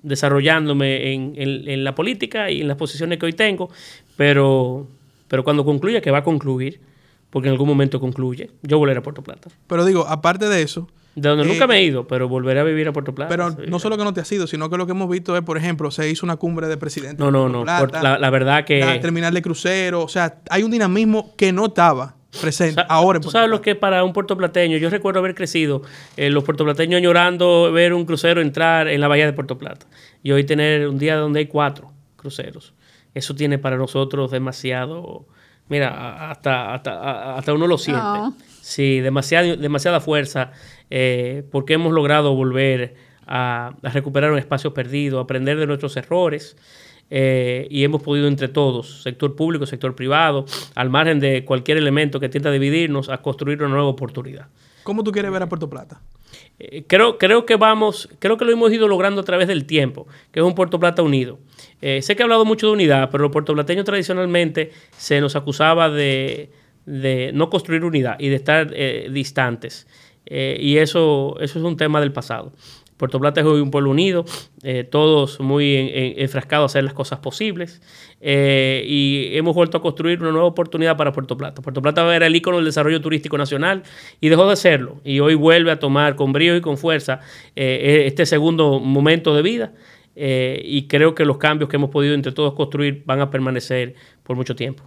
desarrollándome en, en, en la política y en las posiciones que hoy tengo, pero pero cuando concluya, que va a concluir, porque en algún momento concluye, yo volveré a Puerto Plata. Pero digo, aparte de eso... De donde eh, nunca me he ido, pero volveré a vivir a Puerto Plata. Pero no solo que no te has ido, sino que lo que hemos visto es, por ejemplo, se hizo una cumbre de presidentes. No, no, no. Plata, la, la, verdad que... La terminal de crucero. O sea, hay un dinamismo que no estaba presente o sea, ahora. En ¿Tú sabes lo que para un puertoplateño? Yo recuerdo haber crecido, eh, los puertoplateños llorando ver un crucero entrar en la bahía de Puerto Plata. Y hoy tener un día donde hay cuatro cruceros. Eso tiene para nosotros demasiado Mira, hasta, hasta, hasta uno lo siente. Oh. Sí, demasiada, demasiada fuerza, eh, porque hemos logrado volver a, a, recuperar un espacio perdido, aprender de nuestros errores. Eh, y hemos podido entre todos, sector público, sector privado, al margen de cualquier elemento que tienda dividirnos, a construir una nueva oportunidad. ¿Cómo tú quieres ver a Puerto Plata? Eh, creo, creo que vamos, creo que lo hemos ido logrando a través del tiempo, que es un Puerto Plata unido. Eh, sé que he hablado mucho de unidad, pero los puertoplateños tradicionalmente se nos acusaba de, no construir unidad y de estar eh, distantes. Eh, y eso, eso es un tema del pasado. Puerto Plata es hoy un pueblo unido, todos muy en, en, enfrascados a hacer las cosas posibles y hemos vuelto a construir una nueva oportunidad para Puerto Plata. Puerto Plata era el ícono del desarrollo turístico nacional y dejó de serlo y hoy vuelve a tomar con brío y con fuerza este segundo momento de vida eh, y creo que los cambios que hemos podido entre todos construir van a permanecer por mucho tiempo.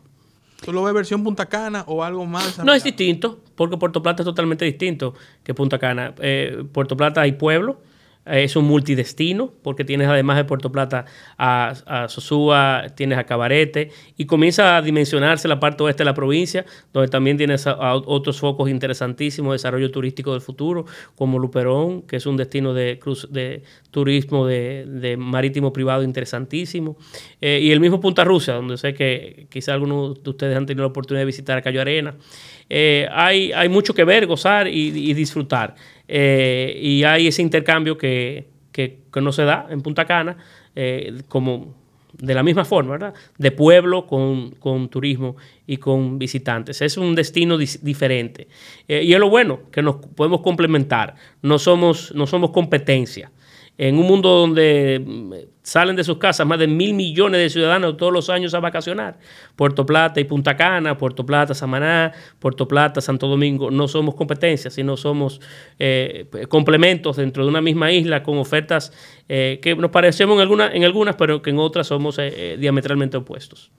¿Tú lo ves versión Punta Cana o algo más? No es distinto, porque Puerto Plata es totalmente distinto que Punta Cana. Eh, Puerto Plata hay pueblo, es un multidestino, porque tienes además de Puerto Plata a, a Sosúa, tienes a Cabarete, y comienza a dimensionarse la parte oeste de la provincia, donde también tienes otros focos interesantísimos de desarrollo turístico del futuro, como Luperón, que es un destino de, cruz, de turismo de, marítimo privado interesantísimo, eh, y el mismo Punta Rusia, donde sé que quizá algunos de ustedes han tenido la oportunidad de visitar a Cayo Arena. Eh, hay, hay mucho que ver, gozar y disfrutar. Eh, y hay ese intercambio que, que, no se da en Punta Cana, eh, como de la misma forma, ¿verdad? De pueblo con, con turismo y con visitantes. Es un destino di diferente. Eh, y es lo bueno, que nos podemos complementar. No somos, no somos competencia. En un mundo donde mm, salen de sus casas más de mil millones de ciudadanos todos los años a vacacionar. Puerto Plata y Punta Cana, Puerto Plata, Samaná, Puerto Plata, Santo Domingo. No somos competencias, sino somos eh, complementos dentro de una misma isla con ofertas eh, que nos parecemos en, en algunas, pero que en otras somos eh, diametralmente opuestos.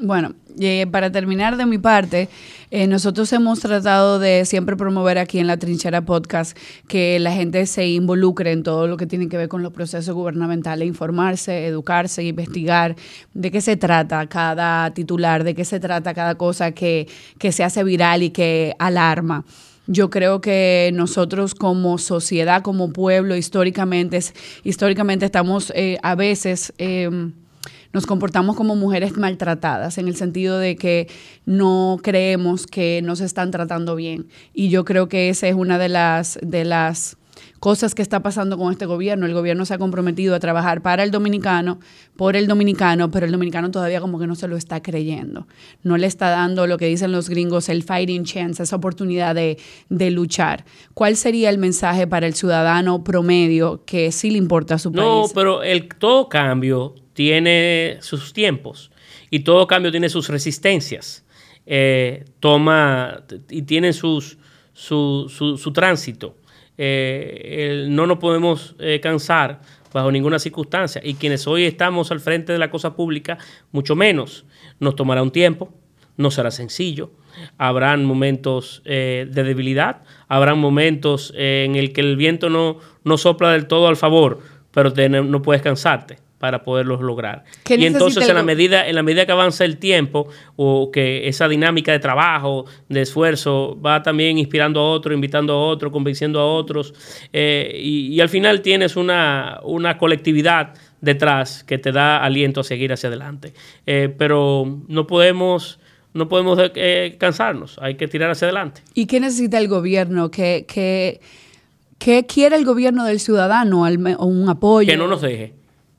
Bueno, eh, para terminar de mi parte, eh, nosotros hemos tratado de siempre promover aquí en la Trinchera Podcast que la gente se involucre en todo lo que tiene que ver con los procesos gubernamentales, informarse, educarse, investigar de qué se trata cada titular, de qué se trata cada cosa que, que se hace viral y que alarma. Yo creo que nosotros como sociedad, como pueblo, históricamente, históricamente estamos eh, a veces... Nos comportamos como mujeres maltratadas, en el sentido de que no creemos que nos están tratando bien. Y yo creo que esa es una de las, de las cosas que está pasando con este gobierno. El gobierno se ha comprometido a trabajar para el dominicano, por el dominicano, pero el dominicano todavía como que no se lo está creyendo. No le está dando lo que dicen los gringos, el fighting chance, esa oportunidad de, de luchar. ¿Cuál sería el mensaje para el ciudadano promedio que sí le importa a su país? No, pero el todo cambio tiene sus tiempos y todo cambio tiene sus resistencias. Eh, toma y tiene sus, su, tránsito. Eh, no nos podemos eh, cansar bajo ninguna circunstancia y quienes hoy estamos al frente de la cosa pública, mucho menos. Nos tomará un tiempo, no será sencillo. Habrán momentos de debilidad, habrán momentos en el que el viento no, no sopla del todo al favor, pero no puedes cansarte para poderlos lograr. Y entonces en la medida en la medida que avanza el tiempo o que esa dinámica de trabajo, de esfuerzo va también inspirando a otro, invitando a otro, convenciendo a otros eh, y, al final tienes una, una, colectividad detrás que te da aliento a seguir hacia adelante. Eh, pero no podemos no podemos eh, cansarnos, hay que tirar hacia adelante. ¿Y qué necesita el gobierno? ¿Qué, qué, qué quiere el gobierno del ciudadano? ¿Un apoyo? Que no nos deje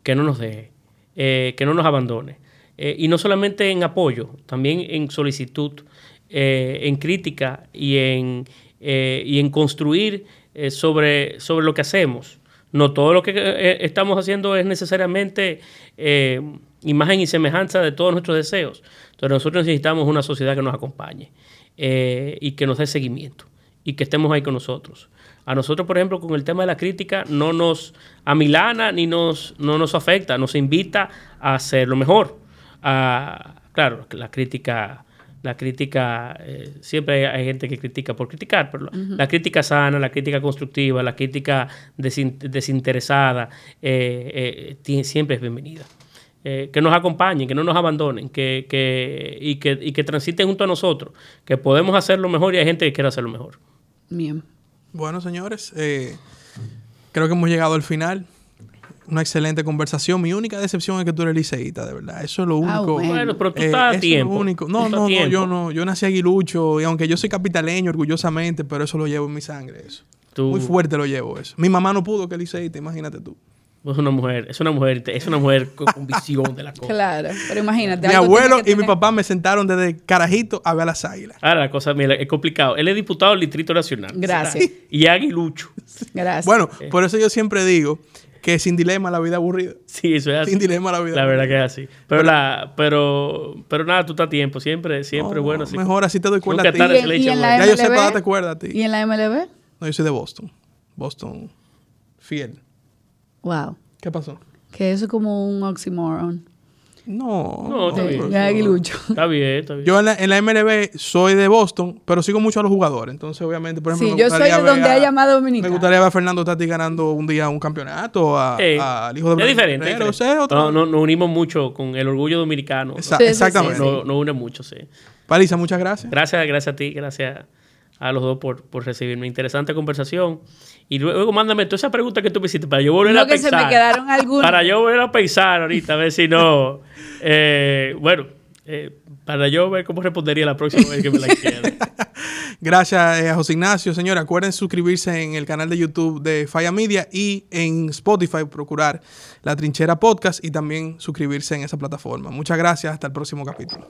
que no nos deje, eh, que no nos abandone. Eh, y no solamente en apoyo, también en solicitud, eh, en crítica y en, y en construir sobre, sobre lo que hacemos. No todo lo que estamos haciendo es necesariamente imagen y semejanza de todos nuestros deseos. Entonces nosotros necesitamos una sociedad que nos acompañe y que nos dé seguimiento y que estemos ahí con nosotros. A nosotros, por ejemplo, con el tema de la crítica, no nos amilana ni nos, no nos afecta, nos invita a hacer lo mejor. claro, la crítica, la crítica, eh, siempre hay, gente que critica por criticar, pero la crítica sana, la crítica constructiva, la crítica desinteresada, eh, eh, siempre es bienvenida. que nos acompañen, que no nos abandonen, que, y, que, y que transiten junto a nosotros, que podemos hacer lo mejor y hay gente que quiere hacer lo mejor. Bien. Bueno, señores, eh, creo que hemos llegado al final. Una excelente conversación. Mi única decepción es que tú eres liceíta, de verdad. Eso es lo ah, único. bueno. pero tú eh, estás a tiempo. único. No, no, no, yo no. Yo nací aguilucho y aunque yo soy capitaleño orgullosamente, pero eso lo llevo en mi sangre, eso. Muy fuerte lo llevo eso. Mi mamá no pudo que liceíta, imagínate tú. Es una mujer, es una mujer, es una mujer con, visión de la cosa. Claro, pero imagínate. Mi abuelo y mi papá me sentaron desde carajito a ver a las águilas. Ahora, la cosa mira, es complicado. Él es diputado del Distrito Nacional. Gracias. Y aguilucho. Gracias. Bueno, por eso yo siempre digo que sin dilema la vida aburrida. Sí, eso es así. Sin dilema la vida La verdad que es así. Pero, la, pero, pero nada, tú estás a tiempo. Siempre, siempre bueno. Así mejor así te doy cuenta a ti. ¿Y, en, la ya yo sé para darte cuerda a ti. ¿Y en la MLB? No, yo soy de Boston. Boston. Fiel. Wow. ¿Qué pasó? Que eso es como un oxymoron. No, no, está bien. Está bien, está bien. Yo en la, en la, MLB soy de Boston, pero sigo mucho a los jugadores. Entonces, obviamente, por ejemplo, sí, yo soy de donde Dominicano. Me gustaría ver a Fernando Tati ganando un día un campeonato, al hijo de Es diferente. No, no, nos unimos mucho con el orgullo dominicano. exactamente. Nos, nos une mucho, sí. Parisa, muchas gracias. Gracias, gracias a ti, gracias a los dos por, por recibirme. Interesante conversación. Y luego mándame toda esa pregunta que tú me hiciste para yo volver a que pensar. Se me quedaron algunas. Para yo volver a pensar ahorita, a ver si no. Eh, bueno, eh, para yo ver cómo respondería la próxima vez que me la *laughs* hiciera. Gracias eh, a José Ignacio. Señores, acuerden suscribirse en el canal de YouTube de Falla Media y en Spotify procurar La Trinchera Podcast y también suscribirse en esa plataforma. Muchas gracias. Hasta el próximo capítulo.